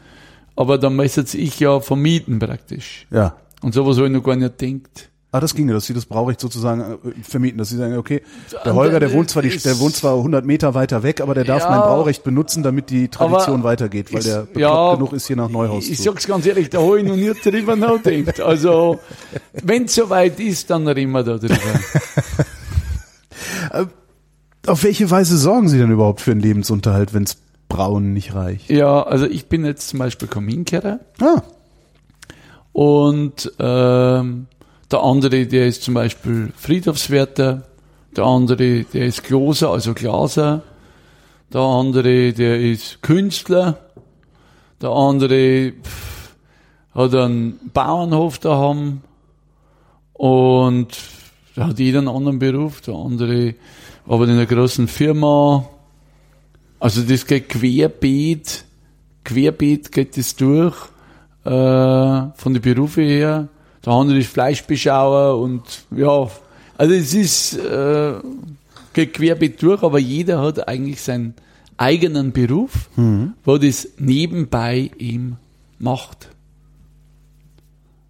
Aber dann müsste ich ja vermieten praktisch.
Ja.
Und sowas habe ich noch gar nicht gedacht.
Ah, das ginge, dass Sie das Braurecht sozusagen äh, vermieten, dass Sie sagen, okay, der Holger, der wohnt zwar, die,
ist-
der wohnt zwar 100 Meter weiter weg, aber der darf
Ja.
mein Braurecht benutzen, damit die Tradition weitergeht, weil
ich-
der bekloppt
ja,
genug ist, hier nach Neuhaus
Ich
zu.
sag's ganz ehrlich, da habe ich noch nie drüber nachgedacht. Also, wenn's soweit ist, dann reden wir da drüber.
Auf welche Weise sorgen Sie denn überhaupt für einen Lebensunterhalt, wenns Brauen nicht reicht?
Ja, also ich bin jetzt zum Beispiel Kaminkehrer.
Ah,
Und ähm, der andere, der ist zum Beispiel Friedhofswärter, der andere, der ist Gloser, also Glaser, der andere, der ist Künstler, der andere pff, hat einen Bauernhof daheim. Und da hat jeder einen anderen Beruf, der andere arbeitet in einer großen Firma. Also das geht querbeet, querbeet geht das durch äh, von den Berufen her. Der andere ist Fleischbeschauer und ja, also es ist äh, geht querbeet durch, aber jeder hat eigentlich seinen eigenen Beruf, wo das nebenbei ihm macht.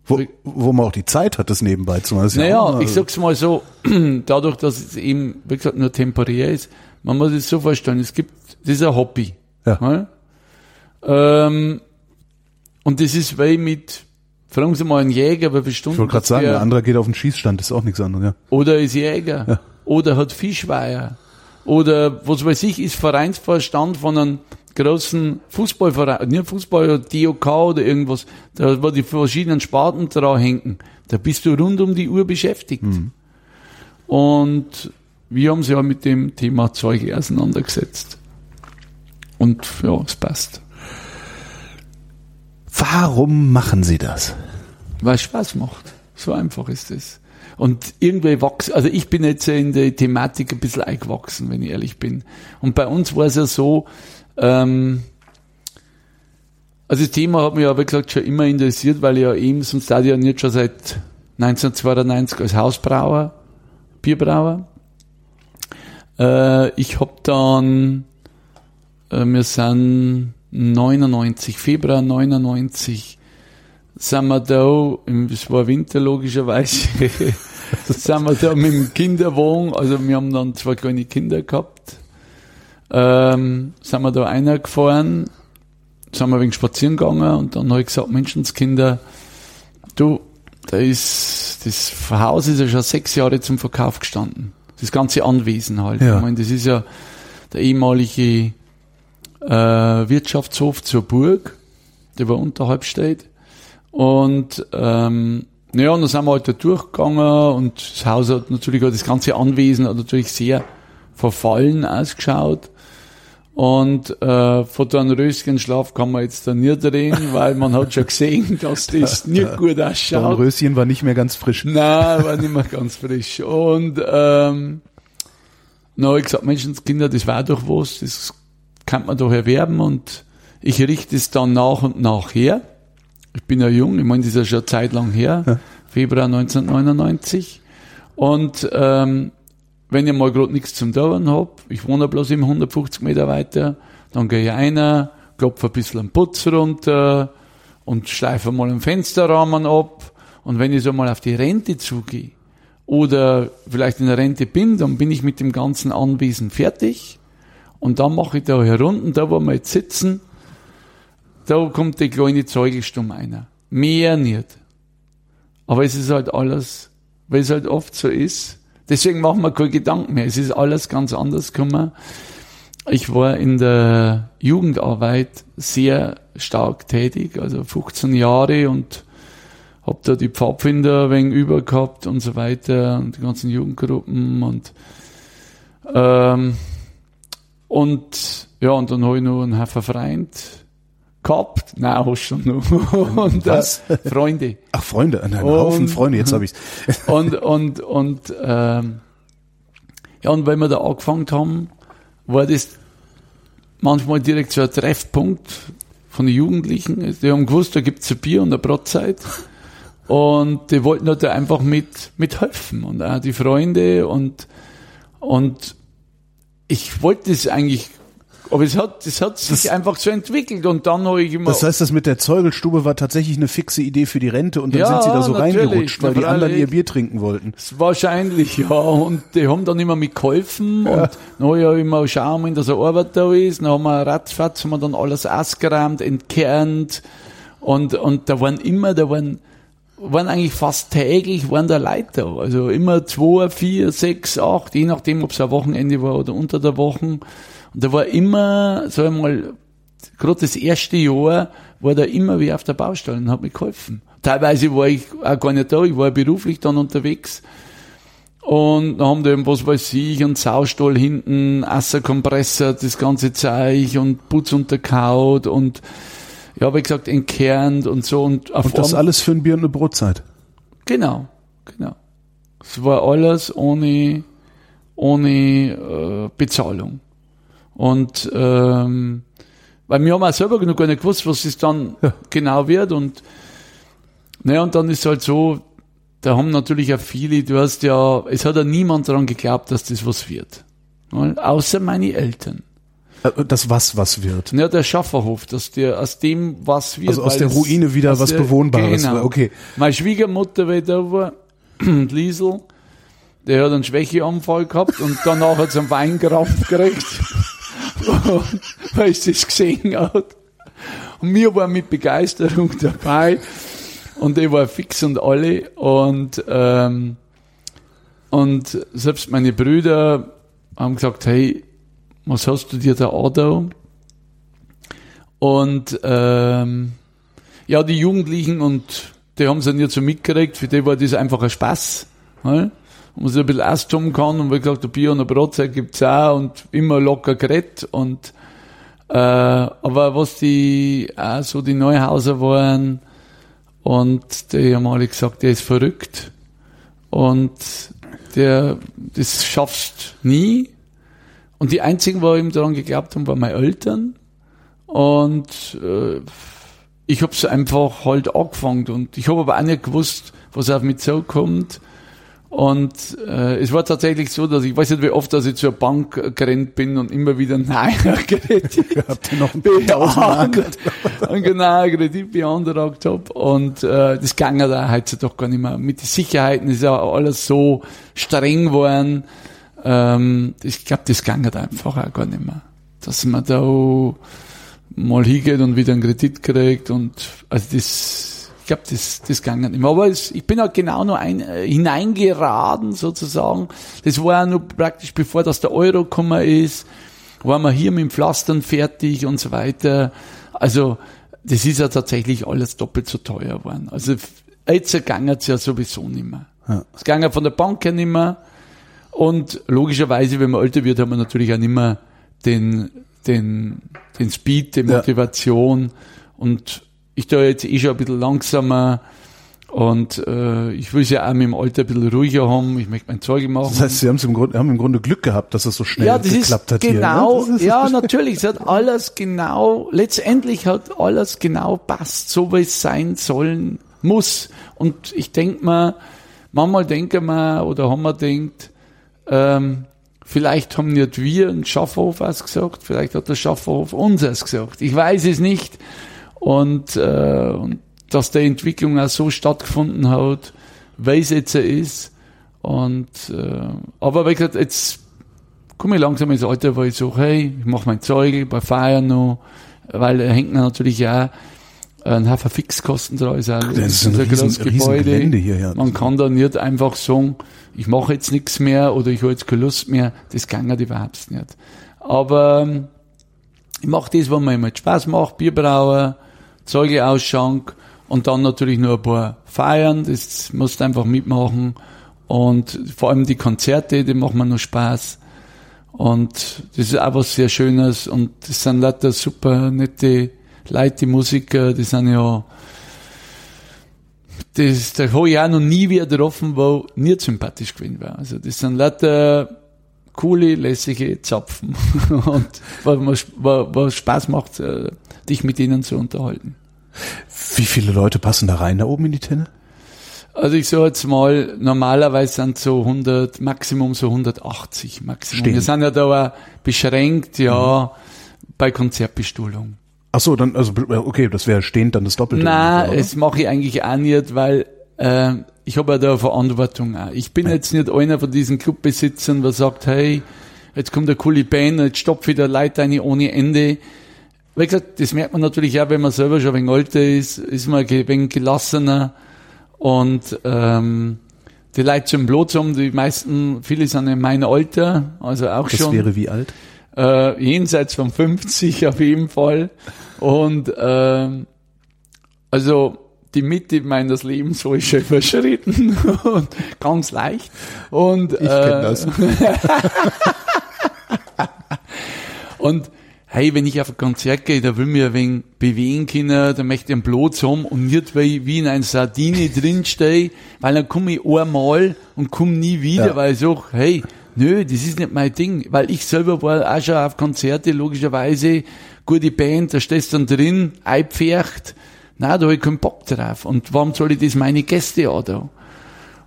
Wo, wo man auch die Zeit hat, das nebenbei zu machen. Das ja
Naja,
mal-
ich sag's mal so, dadurch, dass es eben, wie gesagt, nur temporär ist, man muss es so vorstellen, es gibt, das ist ein Hobby.
Ja.
ne? Ähm, und das ist wie mit, fragen Sie mal einen Jäger, wie viele Stunden
Ich wollte gerade
das
sagen,
der-
der andere geht auf den Schießstand, ist auch nichts anderes, ja.
oder ist Jäger, oder hat Fischweiher, oder was weiß ich, ist Vereinsvorstand von einem großen Fußballverein, nicht Fußball, DOK oder irgendwas, da wo die verschiedenen Sparten dran hängen. Da bist du rund um die Uhr beschäftigt. Und wir haben sich ja mit dem Thema Zeuge auseinandergesetzt. Und ja, es passt.
Warum machen Sie das?
Weil es Spaß macht. So einfach ist es. Und irgendwie wachsen, also ich bin jetzt in die Thematik ein bisschen eingewachsen, wenn ich ehrlich bin. Und bei uns war es ja so, ähm, also das Thema hat mich wie gesagt, schon immer interessiert, weil ich ja eben, ich ja nicht schon seit 1992 als Hausbrauer, Bierbrauer. Äh, ich hab dann, äh, wir sind 99, Februar 99, sind wir da, es war Winter logischerweise, sind wir da mit dem Kinderwagen, also wir haben dann zwei kleine Kinder gehabt, ähm, sind wir da einer gefahren, sind wir wegen spazieren gegangen und dann habe ich gesagt, Menschenskinder, du, da ist, das Haus ist ja schon sechs Jahre zum Verkauf gestanden. Das ganze Anwesen halt.
Ja.
Ich meine, das ist ja der ehemalige äh, Wirtschaftshof zur Burg, der war unterhalb steht. Und ähm, naja, und dann sind wir halt da durchgegangen und das Haus hat natürlich auch das ganze Anwesen hat natürlich sehr verfallen ausgeschaut. Und äh, von so einem Röschenschlaf kann man jetzt da nicht reden, weil man hat schon gesehen, dass das nicht gut ausschaut.
Röschen war nicht mehr ganz frisch.
Nein, war nicht mehr ganz frisch. Und ähm, dann habe ich gesagt, Menschenskinder, das war doch was, das kann man doch erwerben und ich richte es dann nach und nach her. Ich bin ja jung, ich meine, das ist ja schon eine Zeit lang her, Februar 1999. Und ähm, wenn ich mal gerade nichts zum Tun hab, ich wohne bloß immer 150 Meter weiter, dann gehe ich einer, klopfe ein bisschen am Putz runter und schleife mal einen Fensterrahmen ab. Und wenn ich so mal auf die Rente zugehe oder vielleicht in der Rente bin, dann bin ich mit dem ganzen Anwesen fertig. Und dann mache ich da herunten, da wo wir jetzt sitzen, da kommt die kleine Zeugelstumme einer. Mehr nicht. Aber es ist halt alles, weil es halt oft so ist. Deswegen machen wir keine Gedanken mehr. Es ist alles ganz anders gekommen. Ich war in der Jugendarbeit sehr stark tätig, also 15 Jahre und habe da die Pfadfinder wegen über gehabt und so weiter und die ganzen Jugendgruppen und ähm, und ja, und dann habe ich noch einen Haufen Freund gehabt. Nein, hast schon noch. Und,
Was?
Äh, Freunde.
Ach, Freunde, einen Haufen Freunde, jetzt habe ich's.
Und, und, und, ähm, ja, und wenn wir da angefangen haben, war das manchmal direkt so ein Treffpunkt von den Jugendlichen. Die haben gewusst, da gibt's ein Bier und eine Brotzeit. Und die wollten halt da einfach mit, mit helfen. Und auch die Freunde und, und ich wollte das eigentlich, aber es hat, das hat sich einfach so entwickelt und dann habe ich immer,
Das heißt, das mit der Zeugelstube war tatsächlich eine fixe Idee für die Rente und dann
Ja,
sind sie da so reingerutscht, weil die anderen ihr Bier trinken wollten.
Wahrscheinlich, ja. Und die haben dann immer mit geholfen. Und dann hab ich ja immer schauen, wenn da so Arbeit da ist. Dann haben wir ratzfatz, haben wir dann alles ausgeräumt, entkernt. Und, und da waren immer, da waren, waren eigentlich fast täglich, waren da Leute da. Also immer zwei, vier, sechs, acht, je nachdem, ob es ein Wochenende war oder unter der Woche. Und da war immer, sag ich mal, gerade das erste Jahr war da immer wie auf der Baustelle und hat mir geholfen. Teilweise war ich auch gar nicht da, ich war beruflich dann unterwegs. Und dann haben die eben, was weiß ich, einen Saustall hinten, Asserkompressor, das ganze Zeug und Putz unterkaut und ja, wie gesagt, entkernt und so. Und, auf
Und das alles für ein Bier und eine Brotzeit.
Genau, genau. Es war alles ohne, ohne äh, Bezahlung. Und ähm, weil wir haben auch selber noch gar nicht gewusst, was es dann genau wird. Und naja, und dann ist halt so, da haben natürlich auch viele, du hast ja, es hat ja niemand daran geglaubt, dass das was wird. Außer meine Eltern.
Äh, Das was was wird.
Ja, der Schafferhof, dass der aus dem was wird.
Also aus der Ruine wieder was Bewohnbares.
Genau.
Okay.
Meine Schwiegermutter, weil da war, die Liesel, der hat einen Schwächeanfall gehabt und danach hat sie einen Weinkrampf gekriegt, weil sie das gesehen hat. Und wir waren mit Begeisterung dabei und ich war fix und alle und, ähm, und selbst meine Brüder haben gesagt, hey, was hast du dir da an? Und ähm, ja, die Jugendlichen und die haben es ja nicht so mitgekriegt, für die war das einfach ein Spaß. Ne? Und man sich ein bisschen austoben kann und wie gesagt, der Bier und der Brotzeit gibt's auch und immer locker geredet und äh, aber was die auch so die Neuhauser waren und die haben alle gesagt, der ist verrückt und der das schaffst nie und die einzigen, die ihm daran geglaubt haben, waren meine Eltern und äh, ich habe es einfach halt angefangen und ich habe aber auch nicht gewusst, was auf mich zukommt. Und äh, es war tatsächlich so, dass ich weiß nicht, wie oft, dass ich zur Bank gerannt bin und immer wieder Nein Kredit beantragt und genau Kredit beantragt habe. Und äh, das ging ja da heutzutage gar nicht mehr. Mit den Sicherheiten ist ja alles so streng geworden. Ähm, ich glaube, das ging da einfach auch gar nicht mehr. Dass man da mal hingeht und wieder einen Kredit kriegt und also das, ich glaube, das, das ging nicht mehr. Aber es, ich bin auch genau nur ein, äh, hineingeraten sozusagen. Das war ja nur praktisch bevor das der Euro gekommen ist, waren wir hier mit dem Pflastern fertig und so weiter. Also das ist ja tatsächlich alles doppelt so teuer geworden. Also jetzt ging es ja sowieso nicht mehr.
Ja.
Es ging ja von der Bank her nicht mehr. Und logischerweise, wenn man älter wird, hat man natürlich auch nicht mehr den, den, den Speed, die
Ja.
Motivation. Und ich da jetzt eh schon ein bisschen langsamer. Und äh, ich will es ja auch mit dem Alter ein bisschen ruhiger haben. Ich möchte mein Zeug machen.
Das heißt, Sie haben im Grunde, haben im Grunde Glück gehabt, dass es so schnell
ja, das ist
geklappt hat
genau,
hier. Ne? Das ist-
ja, natürlich, es hat alles genau, letztendlich hat alles genau passt, so wie es sein sollen muss. Und ich denk mal, manchmal denken wir oder haben wir denkt, ähm, vielleicht haben nicht wir einen Schafferhof ausgesagt, vielleicht hat der Schafferhof uns es gesagt. Ich weiß es nicht. Und, äh, und dass die Entwicklung auch so stattgefunden hat, weil es jetzt ist. Und äh, aber wie gesagt, jetzt komme ich langsam ins Alter, wo ich so, hey, ich mache mein Zeug bei Feiern noch, weil da hängt natürlich auch ein Haufen Fixkosten dran. Ist auch,
Das ist ein riesen- riesen Gelände hier, ja.
Man kann da nicht einfach sagen, ich mache jetzt nichts mehr oder ich habe jetzt keine Lust mehr. Das kann halt überhaupt nicht. Aber ähm, ich mache das, was mir immer Spaß macht, Bierbrauer, Zeuge ausschank und dann natürlich nur ein paar Feiern, das musst du einfach mitmachen. Und vor allem die Konzerte, die machen mir noch Spaß. Und das ist auch was sehr Schönes und das sind lauter super nette Leute, die Musiker, die sind ja, das, da habe ich auch noch nie wieder getroffen, wo nicht sympathisch gewesen war. Also das sind lauter coole, lässige Zapfen und was, was, was Spaß macht, äh, dich mit ihnen zu unterhalten.
Wie viele Leute passen da rein da oben in die Tenne?
Also ich sage jetzt mal, normalerweise sind so 100, Maximum so 180 Maximum.
Stehen.
Wir sind ja da auch beschränkt, ja, bei Konzertbestuhlung.
Ach so, dann also okay, das wäre stehend dann das Doppelte.
Nein, das mache ich eigentlich auch nicht, weil äh, ich habe ja da eine Verantwortung auch. Ich bin jetzt nicht einer von diesen Clubbesitzern, der sagt, hey, jetzt kommt eine coole Band, jetzt stopft wieder Leute eine ohne Ende. Wie gesagt, das merkt man natürlich auch, wenn man selber schon ein wenig älter ist, ist man ein wenig gelassener und ähm, die Leute zum Blut haben, die meisten, viele sind in meinem Alter, also auch
das
schon
wäre wie alt?
äh, jenseits von 50 auf jeden Fall. Und ähm, also die Mitte meines Lebens habe ich schon überschritten und ganz leicht. Und, ich
kenn das.
und hey, wenn ich auf ein Konzert gehe, da will mir ein wenig bewegen können, da möchte ich einen Platz haben und nicht, weil ich wie in einer Sardine drinstehe, weil dann komme ich einmal und komme nie wieder,
Ja.
weil ich sage, hey, nö, das ist nicht mein Ding, weil ich selber war auch schon auf Konzerte, logischerweise, gute Band, da stehst du dann drin, eingepfercht, na, da habe ich keinen Bock drauf. Und warum soll ich das meine Gäste auch da?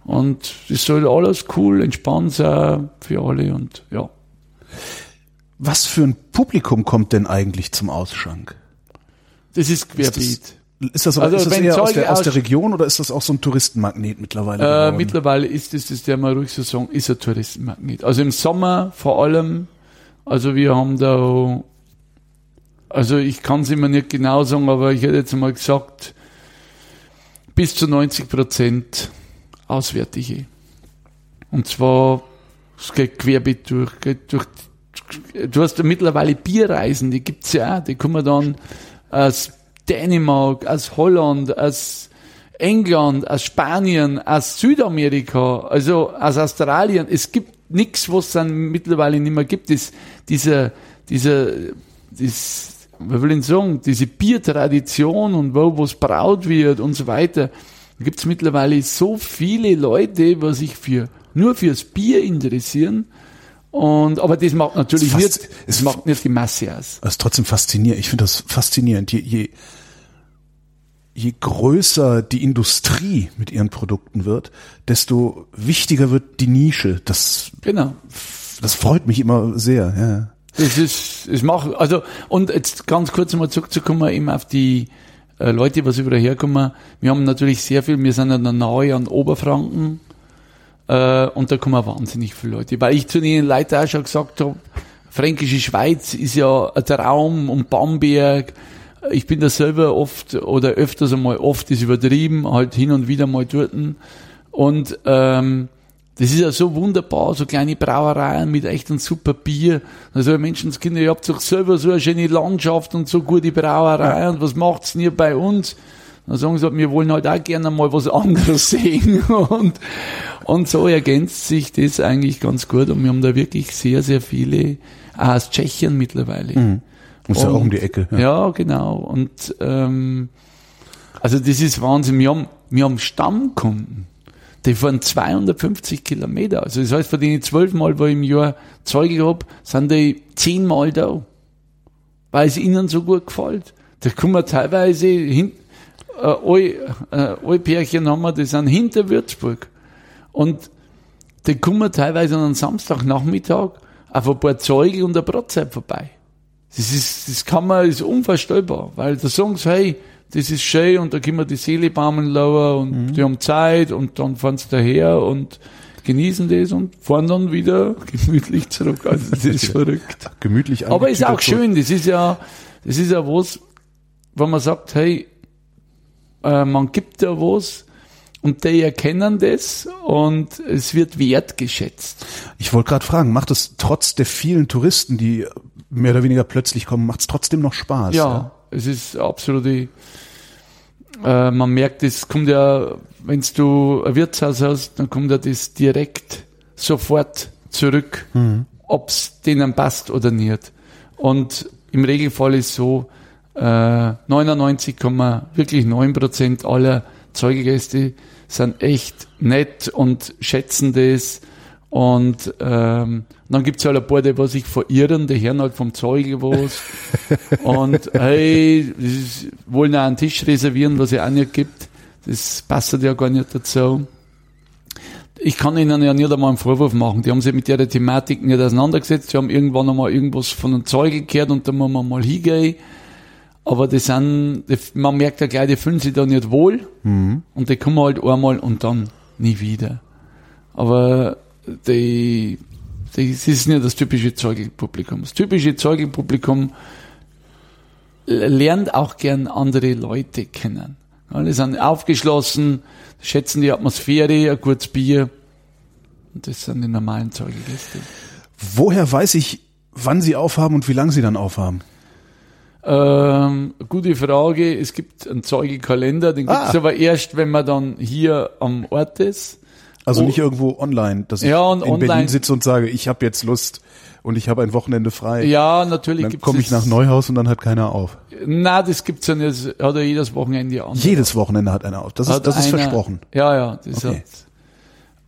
Und das soll alles cool, entspannt sein für alle und ja.
Was für ein Publikum kommt denn eigentlich zum Ausschank?
Das ist querbeet.
Ist das, ist das,
Also
ist das eher aus der, aus der Region oder ist das auch so ein Touristenmagnet mittlerweile?
Äh, mittlerweile ist es, das der mal ruhig so sagen, ist ein Touristenmagnet. Also im Sommer vor allem, also wir haben da, also ich kann es immer nicht genau sagen, aber ich hätte jetzt mal gesagt, bis zu 90 Prozent Auswärtige. Und zwar, es geht querbeet durch, geht durch, du hast ja mittlerweile Bierreisen, die gibt's ja auch, die kommen dann aus Dänemark, aus Holland, aus England, aus Spanien, aus Südamerika, also aus Australien. Es gibt nichts, was es dann mittlerweile nicht mehr gibt. Das, dieser, dieser, das, was will ich sagen, diese Biertradition und wo was braut wird und so weiter. Da gibt es mittlerweile so viele Leute, was sich für, nur fürs Bier interessieren. Und, aber das macht natürlich
Fast-
nicht,
es
das macht nicht die Masse aus.
Das ist trotzdem faszinierend. Ich finde das faszinierend. Je, je, je größer die Industrie mit ihren Produkten wird, desto wichtiger wird die Nische. Das,
Genau.
das freut mich immer sehr. Ja.
Das ist, es macht, also, und jetzt ganz kurz mal zurückzukommen, eben auf die äh, Leute, was über herkommen. Wir haben natürlich sehr viel, wir sind ja nahe an Oberfranken, äh, und da kommen wahnsinnig viele Leute. Weil ich zu den Leuten auch schon gesagt habe, Fränkische Schweiz ist ja ein Traum und Bamberg. Ich bin da selber oft oder öfters einmal oft ist übertrieben, halt hin und wieder mal dort. Und ähm, das ist ja so wunderbar, so kleine Brauereien mit echt einem super Bier. Also Menschenskinder, ihr habt doch selber so eine schöne Landschaft und so gute Brauereien. Und was macht's denn ihr bei uns? Dann sagen sie, wir wollen halt auch gerne mal was anderes sehen. Und, und so ergänzt sich das eigentlich ganz gut. Und wir haben da wirklich sehr, sehr viele, auch aus Tschechien mittlerweile.
Ist ja
Und-
auch um die Ecke. Ja.
Ja, genau. Und ähm, also das ist Wahnsinn. Wir haben, wir haben Stammkunden, die fahren 250 Kilometer. Also das heißt, von denen zwölf Mal, wo ich im Jahr Zeuge hab, sind die zehnmal da. Weil es ihnen so gut gefällt. Da kommen teilweise hin, äh, alle, äh, alle Pärchen haben wir, die sind hinter Würzburg. Und die kommen teilweise an einem Samstagnachmittag auf ein paar Zeuge und eine Brotzeit vorbei. Das ist, das kann man, ist unvorstellbar, weil da sagen sie, hey, das ist schön und da können wir die Seele baumeln lassen und die haben Zeit und dann fahren sie daher und genießen das und fahren dann wieder gemütlich zurück. Also das ist verrückt.
Gemütlich
Aber ist auch schön, das ist ja, das ist ja was, wenn man sagt, hey, äh, man gibt da was und die erkennen das und es wird wertgeschätzt.
Ich wollte gerade fragen, macht es trotz der vielen Touristen, die mehr oder weniger plötzlich kommen, macht es trotzdem noch Spaß?
Ja, es ist absolut, äh, man merkt, es kommt ja, wenn du ein Wirtshaus hast, dann kommt ja das direkt sofort zurück, ob's denen passt oder nicht. Und im Regelfall ist so, äh, 99, wirklich 9 Prozent aller Zeugegäste sind echt nett und schätzen das. Und ähm, dann gibt's halt ein paar, die was sich verirren, die hören halt vom Zeuge was. und hey, ist, wollen auch einen Tisch reservieren, was es auch nicht gibt. Das passt ja gar nicht dazu. Ich kann ihnen ja nicht einmal einen Vorwurf machen. Die haben sich mit der Thematik nicht auseinandergesetzt. Sie haben irgendwann einmal irgendwas von einem Zeuge gehört und da muss man mal hingehen. Aber die sind, die, man merkt ja gleich, die fühlen sich da nicht wohl. Und die kommen halt einmal und dann nie wieder. Aber die, die, das ist nicht das typische Zeugenpublikum. Das typische Zeugenpublikum lernt auch gern andere Leute kennen. Die sind aufgeschlossen, schätzen die Atmosphäre, ein gutes Bier. Und das sind die normalen Zeugegäste.
Woher weiß ich, wann sie aufhaben und wie lange sie dann aufhaben?
Ähm, gute Frage. Es gibt einen Zeugekalender, den
Ah.
gibt's aber erst, wenn man dann hier am Ort ist.
Also
Oh.
nicht irgendwo online, dass ich
Ja, und
in
online-
Berlin sitze und sage, ich habe jetzt Lust und ich habe ein Wochenende frei.
Ja, natürlich
dann
gibt's
komme ich nach Neuhaus und dann hat keiner auf.
Na, das gibt's ja nicht. Hat ja jedes Wochenende an.
Jedes Wochenende hat einer auf. Das ist, das ist
einer-
versprochen.
Ja, ja, das
Okay.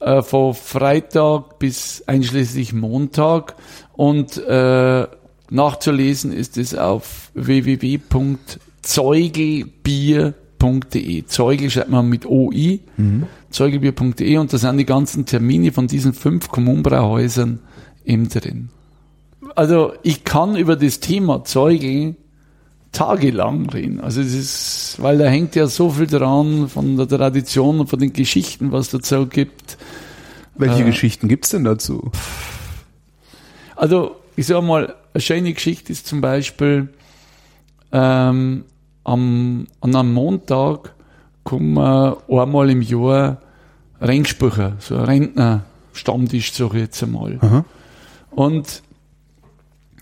hat äh, von Freitag bis einschließlich Montag und äh, nachzulesen ist es auf www.zeugelbier.de. Zeugel schreibt man mit OI, zeugelbier.de und da sind die ganzen Termine von diesen fünf Kommunbrauhäusern eben drin. also ich kann über das Thema Zeuge tagelang reden. Also es ist, weil da hängt ja so viel dran von der Tradition und von den Geschichten, was dazu gibt.
Welche äh, Geschichten gibt's denn dazu?
Also ich sag mal, eine schöne Geschichte ist zum Beispiel ähm, am, an einem Montag kommen wir einmal im Jahr Rennsprüche, so ein Rentner-Stammtisch, sag ich jetzt einmal. Aha. Und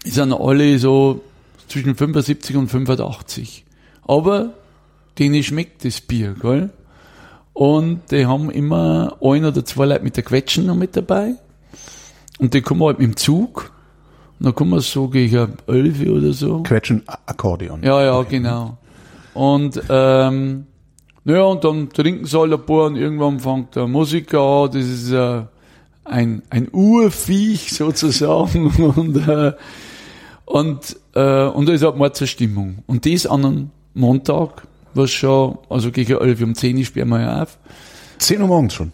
die sind alle so zwischen 75 und 85. Aber denen schmeckt das Bier, gell? Und die haben immer ein oder zwei Leute mit der Quetschen noch mit dabei. Und die kommen halt mit dem Zug. Und dann kommen wir so gegen elf oder so.
Quetschen Akkordeon.
Ja, ja, genau. Und ähm, naja, und dann trinken sie halt ein paar und irgendwann fängt der Musiker an. Das ist äh, ein, ein Urviech sozusagen. und äh, und, äh, und da ist halt mal zur Stimmung. Und das an einem Montag, was schon, also gegen 11 um 10 Uhr sperren wir ja auf.
10 Uhr morgens schon?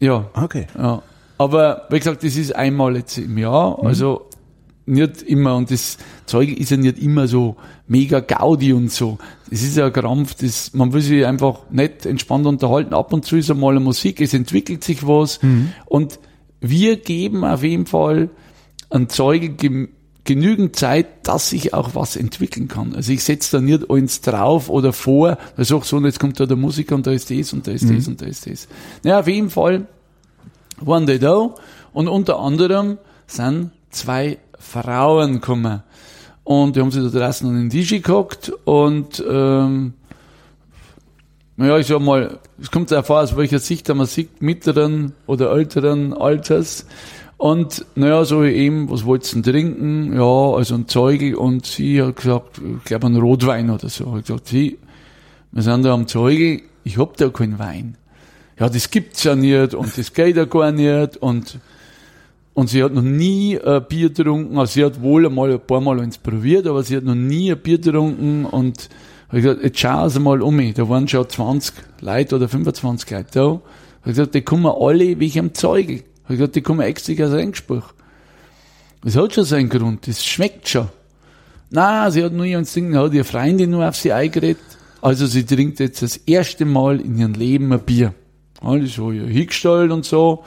Ja.
Okay.
Ja. Aber, wie gesagt, das ist einmal jetzt im Jahr, mhm. also nicht immer, und das Zeug ist ja nicht immer so mega Gaudi und so. Das ist ja ein Krampf, das, man will sich einfach nicht entspannt unterhalten. Ab und zu ist einmal eine Musik, es entwickelt sich was, mhm. und wir geben auf jeden Fall ein Zeuge genügend Zeit, dass sich auch was entwickeln kann. Also ich setze da nicht eins drauf oder vor, da sag so, und jetzt kommt da der Musiker und da ist das und da ist mhm. das und da ist das. Naja, auf jeden Fall waren die da und unter anderem sind zwei Frauen gekommen. Und die haben sich da draußen an den Tisch gehockt und ähm, naja, ich sag mal, es kommt vor, aus welcher Sicht man sieht, mittleren oder älteren Alters. Und naja, so eben, was wollt's denn trinken? Ja, also ein Zeugel und sie hat gesagt, ich glaube ein Rotwein oder so. Ich gesagt, sie, wir sind da am Zeugel, ich hab da keinen Wein. Ja, das gibt's ja nicht und das geht ja gar nicht und und sie hat noch nie ein Bier getrunken, also sie hat wohl einmal ein paar Mal eins probiert, aber sie hat noch nie ein Bier getrunken und hab ich gesagt, jetzt schau sie mal um mich. Da waren schon 20 Leute oder 25 Leute da. Hab ich gesagt, die kommen alle wie ich am Zeugel. Hab ich gesagt, die kommen extra aus Rennspruch. Das hat schon seinen Grund, das schmeckt schon. Na, sie hat nur ihren Ding, hat ihre Freundin nur auf sie eingeredet. Also sie trinkt jetzt das erste Mal in ihrem Leben ein Bier. Alles so ihr hingestellt und so.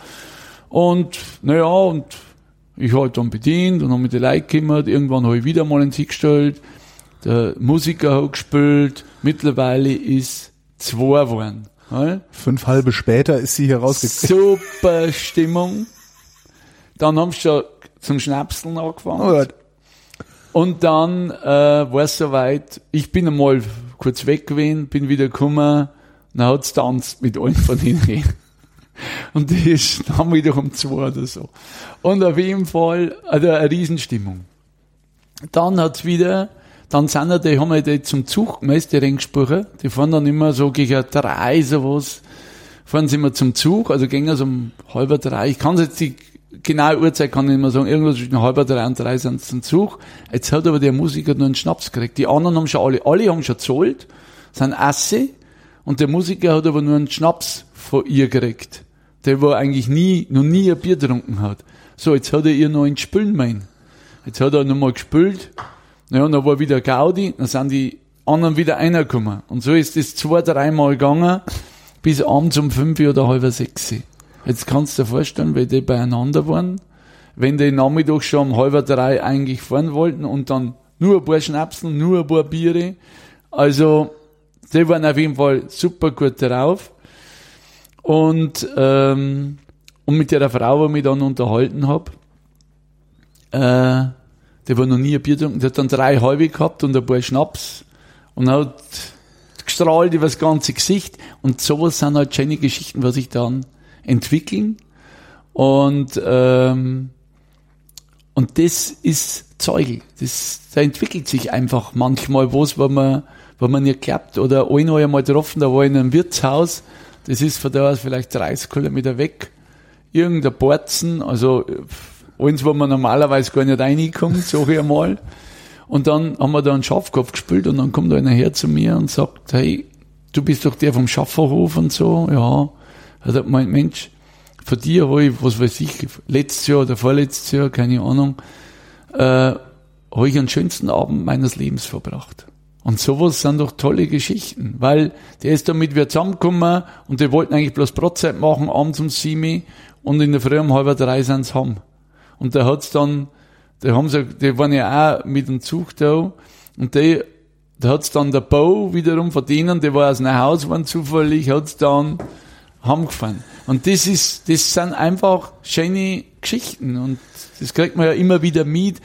Und, naja, und ich halt dann bedient und habe mit den Leuten gekümmert. Irgendwann habe ich wieder mal ins hingestellt. Der Musiker hat gespielt. Mittlerweile ist zwei geworden.
Fünf halbe später ist sie hier rausgekommen.
Super Stimmung. Dann haben sie schon zum Schnapseln angefangen. Oh und dann äh, war es soweit, ich bin einmal kurz weg gewesen, bin wieder gekommen, dann hat's tanzt mit allen von ihnen. Und die ist dann wieder um zwei oder so. Und auf jeden Fall also eine Riesenstimmung. Dann hat's wieder dann sind ja die, haben wir die zum Zug gemessen, die Rengspuren. Die fahren dann immer so gegen drei, sowas. Fahren sie immer zum Zug, also gehen so um halber drei. Ich kann jetzt die genaue Uhrzeit kann ich immer sagen, irgendwas zwischen halber drei und drei sind sie zum Zug. Jetzt hat aber der Musiker nur einen Schnaps gekriegt. Die anderen haben schon alle, alle haben schon zahlt, sind Asse, und der Musiker hat aber nur einen Schnaps von ihr gekriegt. Der war eigentlich nie, noch nie ein Bier getrunken hat. So, jetzt hat er ihr noch einen Spülen mein. Jetzt hat er nochmal gespült ja, und dann war wieder Gaudi, dann sind die anderen wieder reingekommen. Und so ist es zwei, dreimal gegangen, bis abends um fünf oder halb sechs. Jetzt kannst du dir vorstellen, wie die beieinander waren, wenn die Nachmittag schon um halb drei eigentlich fahren wollten und dann nur ein paar Schnapsen, nur ein paar Biere. Also, die waren auf jeden Fall super gut drauf. Und, ähm, und mit der Frau, die ich mich dann unterhalten habe, äh, der war noch nie ein Bier getrunken, der hat dann drei halbe gehabt und ein paar Schnaps. Und hat gestrahlt über das ganze Gesicht. Und sowas sind halt schöne Geschichten, was sich dann entwickeln. Und ähm, und das ist Zeugel. Das, da entwickelt sich einfach manchmal was, wo man, wo man nicht glaubt. Oder einer einmal getroffen, da war in einem Wirtshaus, das ist von da aus vielleicht 30 Kilometer weg, irgendein Borzen, also eins, wo man normalerweise gar nicht reinkommt, sag ich einmal. Und dann haben wir da einen Schafkopf gespielt und dann kommt einer her zu mir und sagt, hey, du bist doch der vom Schafferhof und so, ja. Er hat gemeint, Mensch, von dir habe ich, was weiß ich, letztes Jahr oder vorletztes Jahr, keine Ahnung, äh, habe ich den schönsten Abend meines Lebens verbracht. Und sowas sind doch tolle Geschichten, weil der ist damit wir zusammengekommen und die wollten eigentlich bloß Brotzeit machen, abends um sieben und in der Früh um halb drei sind sie heim. Und da hat's dann, da haben sie, die waren ja auch mit dem Zug da und die, da hat's dann der Bau wiederum von denen, der war aus einem Haus, waren zufällig, hat's dann heimgefahren. Und das ist, das sind einfach schöne Geschichten und das kriegt man ja immer wieder mit,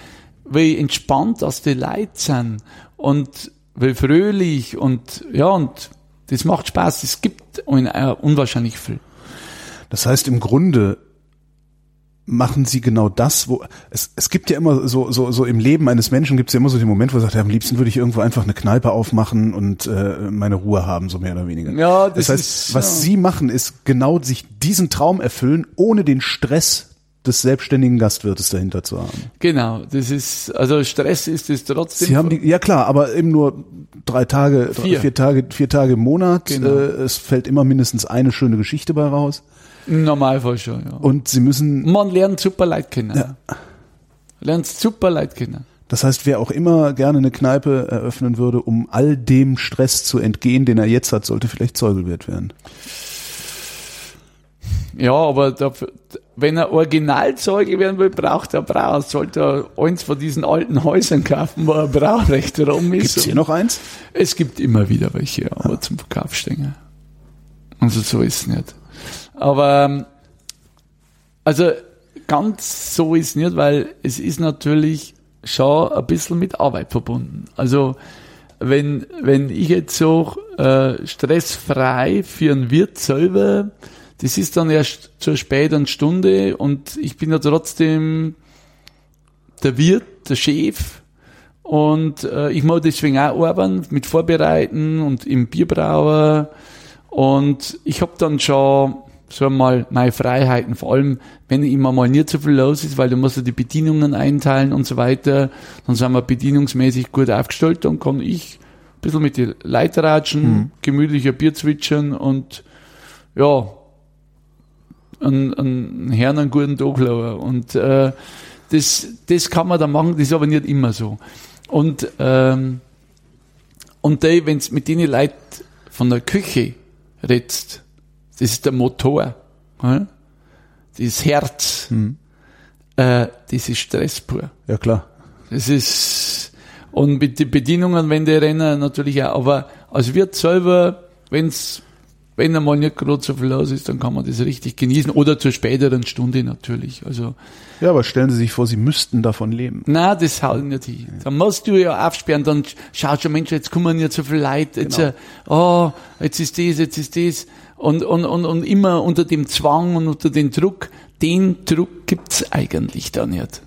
wie entspannt dass die Leute sind und wie fröhlich und ja, und das macht Spaß. Es gibt unwahrscheinlich viel.
Das heißt, im Grunde machen sie genau das, wo es, es gibt ja immer so so so im Leben eines Menschen gibt es ja immer so den Moment, wo er sagt, ja, am liebsten würde ich irgendwo einfach eine Kneipe aufmachen und äh, meine Ruhe haben, so mehr oder weniger.
Ja,
das, das heißt, ist, was ja. sie machen, ist genau sich diesen Traum erfüllen, ohne den Stress des selbstständigen Gastwirtes dahinter zu haben.
Genau, das ist also Stress ist es trotzdem.
Sie haben die, ja klar, aber eben nur drei Tage, vier, drei, vier Tage, vier Tage im Monat. Genau. Äh, es fällt immer mindestens eine schöne Geschichte bei raus.
Im Normalfall schon, ja.
Und sie müssen.
Man lernt super Leute kennen. Ja. Lernt super Leute kennen.
Das heißt, wer auch immer gerne eine Kneipe eröffnen würde, um all dem Stress zu entgehen, den er jetzt hat, sollte vielleicht Zeugelwirt werden.
Ja, aber dafür, wenn er Originalzeuge werden will, braucht er Brauer. Sollte er eins von diesen alten Häusern kaufen, wo ein Braurecht rum ist.
Gibt's hier noch eins?
Es gibt immer wieder welche, aber ah. zum Verkauf stehen. Also so ist es nicht. Aber ähm, also ganz so ist nicht, weil es ist natürlich schon ein bisschen mit Arbeit verbunden. Also wenn, wenn ich jetzt so äh, stressfrei für einen Wirt selber, das ist dann erst zur späteren Stunde und ich bin ja trotzdem der Wirt, der Chef und äh, ich muss deswegen auch arbeiten mit Vorbereiten und im Bierbrauer und ich habe dann schon so einmal meine Freiheiten, vor allem wenn immer mal nicht so viel los ist, weil du musst ja die Bedienungen einteilen und so weiter, dann sind wir bedienungsmäßig gut aufgestellt, dann kann ich ein bisschen mit die Leiter ratschen, mhm. gemütlicher Bier zwitschern und ja, einen, einen Herrn einen guten Tag lassen. Und äh, das, das kann man dann machen, das ist aber nicht immer so. Und, ähm, und wenn es mit denen Leuten von der Küche redst, das ist der Motor. Ja? Das Herz. Mhm. Äh, das ist Stress pur.
Ja, klar.
Das ist, und mit den Bedienungen, wenn die rennen, natürlich auch. Aber als Wirt selber, wenn's, wenn einmal nicht gerade so viel los ist, dann kann man das richtig genießen. Oder zur späteren Stunde natürlich. Also,
ja, aber stellen Sie sich vor, Sie müssten davon leben.
Na, das haut nicht hin. Dann musst du ja aufsperren, dann schaut schon, Mensch, jetzt kommen nicht so viel Leute, jetzt, genau. äh, oh, jetzt ist das, jetzt ist das und, und, und, und immer unter dem Zwang und unter dem Druck, den Druck gibt's eigentlich da nicht.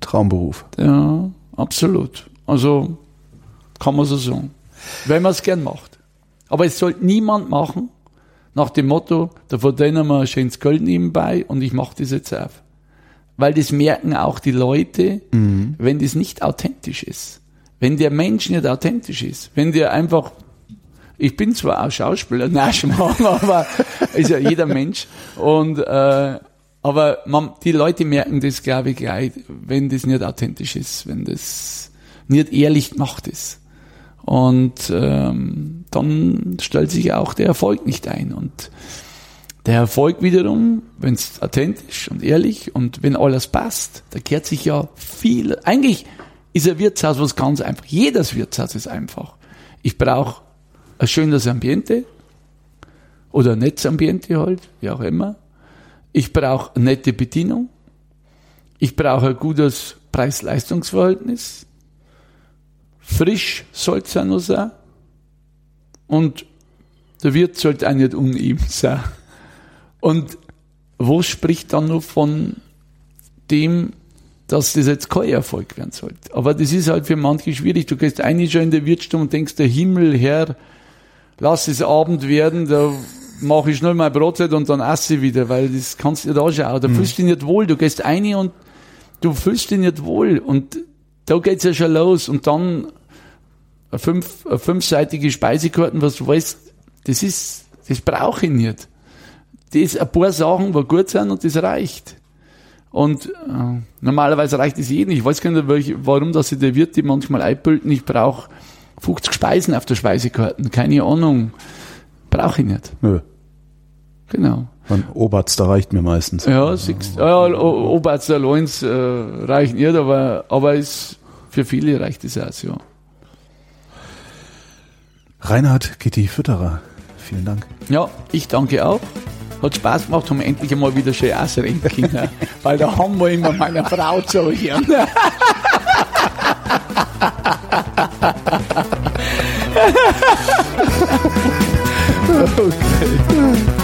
Traumberuf.
Ja, absolut. Also kann man so sagen. Wenn man es gern macht. Aber es sollte niemand machen, nach dem Motto, da verdienen wir ein schönes Geld nebenbei und ich mache das jetzt auf. Weil das merken auch die Leute, mhm. wenn das nicht authentisch ist. Wenn der Mensch nicht authentisch ist, wenn der einfach ich bin zwar auch Schauspieler, nein, aber ist ja jeder Mensch. Und äh, aber man, die Leute merken das, glaube ich, gleich, wenn das nicht authentisch ist, wenn das nicht ehrlich gemacht ist. Und ähm, dann stellt sich auch der Erfolg nicht ein. Und der Erfolg wiederum, wenn es authentisch und ehrlich und wenn alles passt, da kehrt sich ja viel. Eigentlich ist ein Wirtshaus was ganz einfach. Jedes Wirtshaus ist einfach. Ich brauche ein schönes Ambiente oder ein Netzambiente halt, wie auch immer. Ich brauche nette Bedienung. Ich brauche ein gutes Preis-Leistungs-Verhältnis. Frisch soll es sein. Und der Wirt sollte auch nicht uneben sein. Und wo spricht dann noch von dem, dass das jetzt kein Erfolg werden sollte? Aber das ist halt für manche schwierig. Du gehst eigentlich schon in der Wirtschaft und denkst, der Himmel, Herr, lass es Abend werden, da mache ich schnell mein Brotzeit und dann esse ich wieder, weil das kannst du nicht anschauen. Da mhm. fühlst du dich nicht wohl. Du gehst rein und du fühlst dich nicht wohl. Und da geht's ja schon los. Und dann eine, fünf, eine fünfseitige Speisekarten, was du weißt, das ist, das brauche ich nicht. Das ein paar Sachen, die gut sind und das reicht. Und äh, normalerweise reicht es jedem. Ich weiß gar nicht, warum dass sich der Wirt die manchmal einbilden, ich brauche 50 Speisen auf der Speisekarte. Keine Ahnung. Brauche ich nicht.
Nö.
Genau.
Mein Oberts, da reicht mir meistens.
Ja, siehst, ja, O- Oberarzt allein äh, reicht nicht, aber, aber es, für viele reicht es aus, ja.
Reinhard Kitty Fütterer, vielen Dank.
Ja, ich danke auch. Hat Spaß gemacht, haben wir endlich einmal wieder schön ausreden können. Weil da haben wir immer meiner Frau zu hören.
Okay.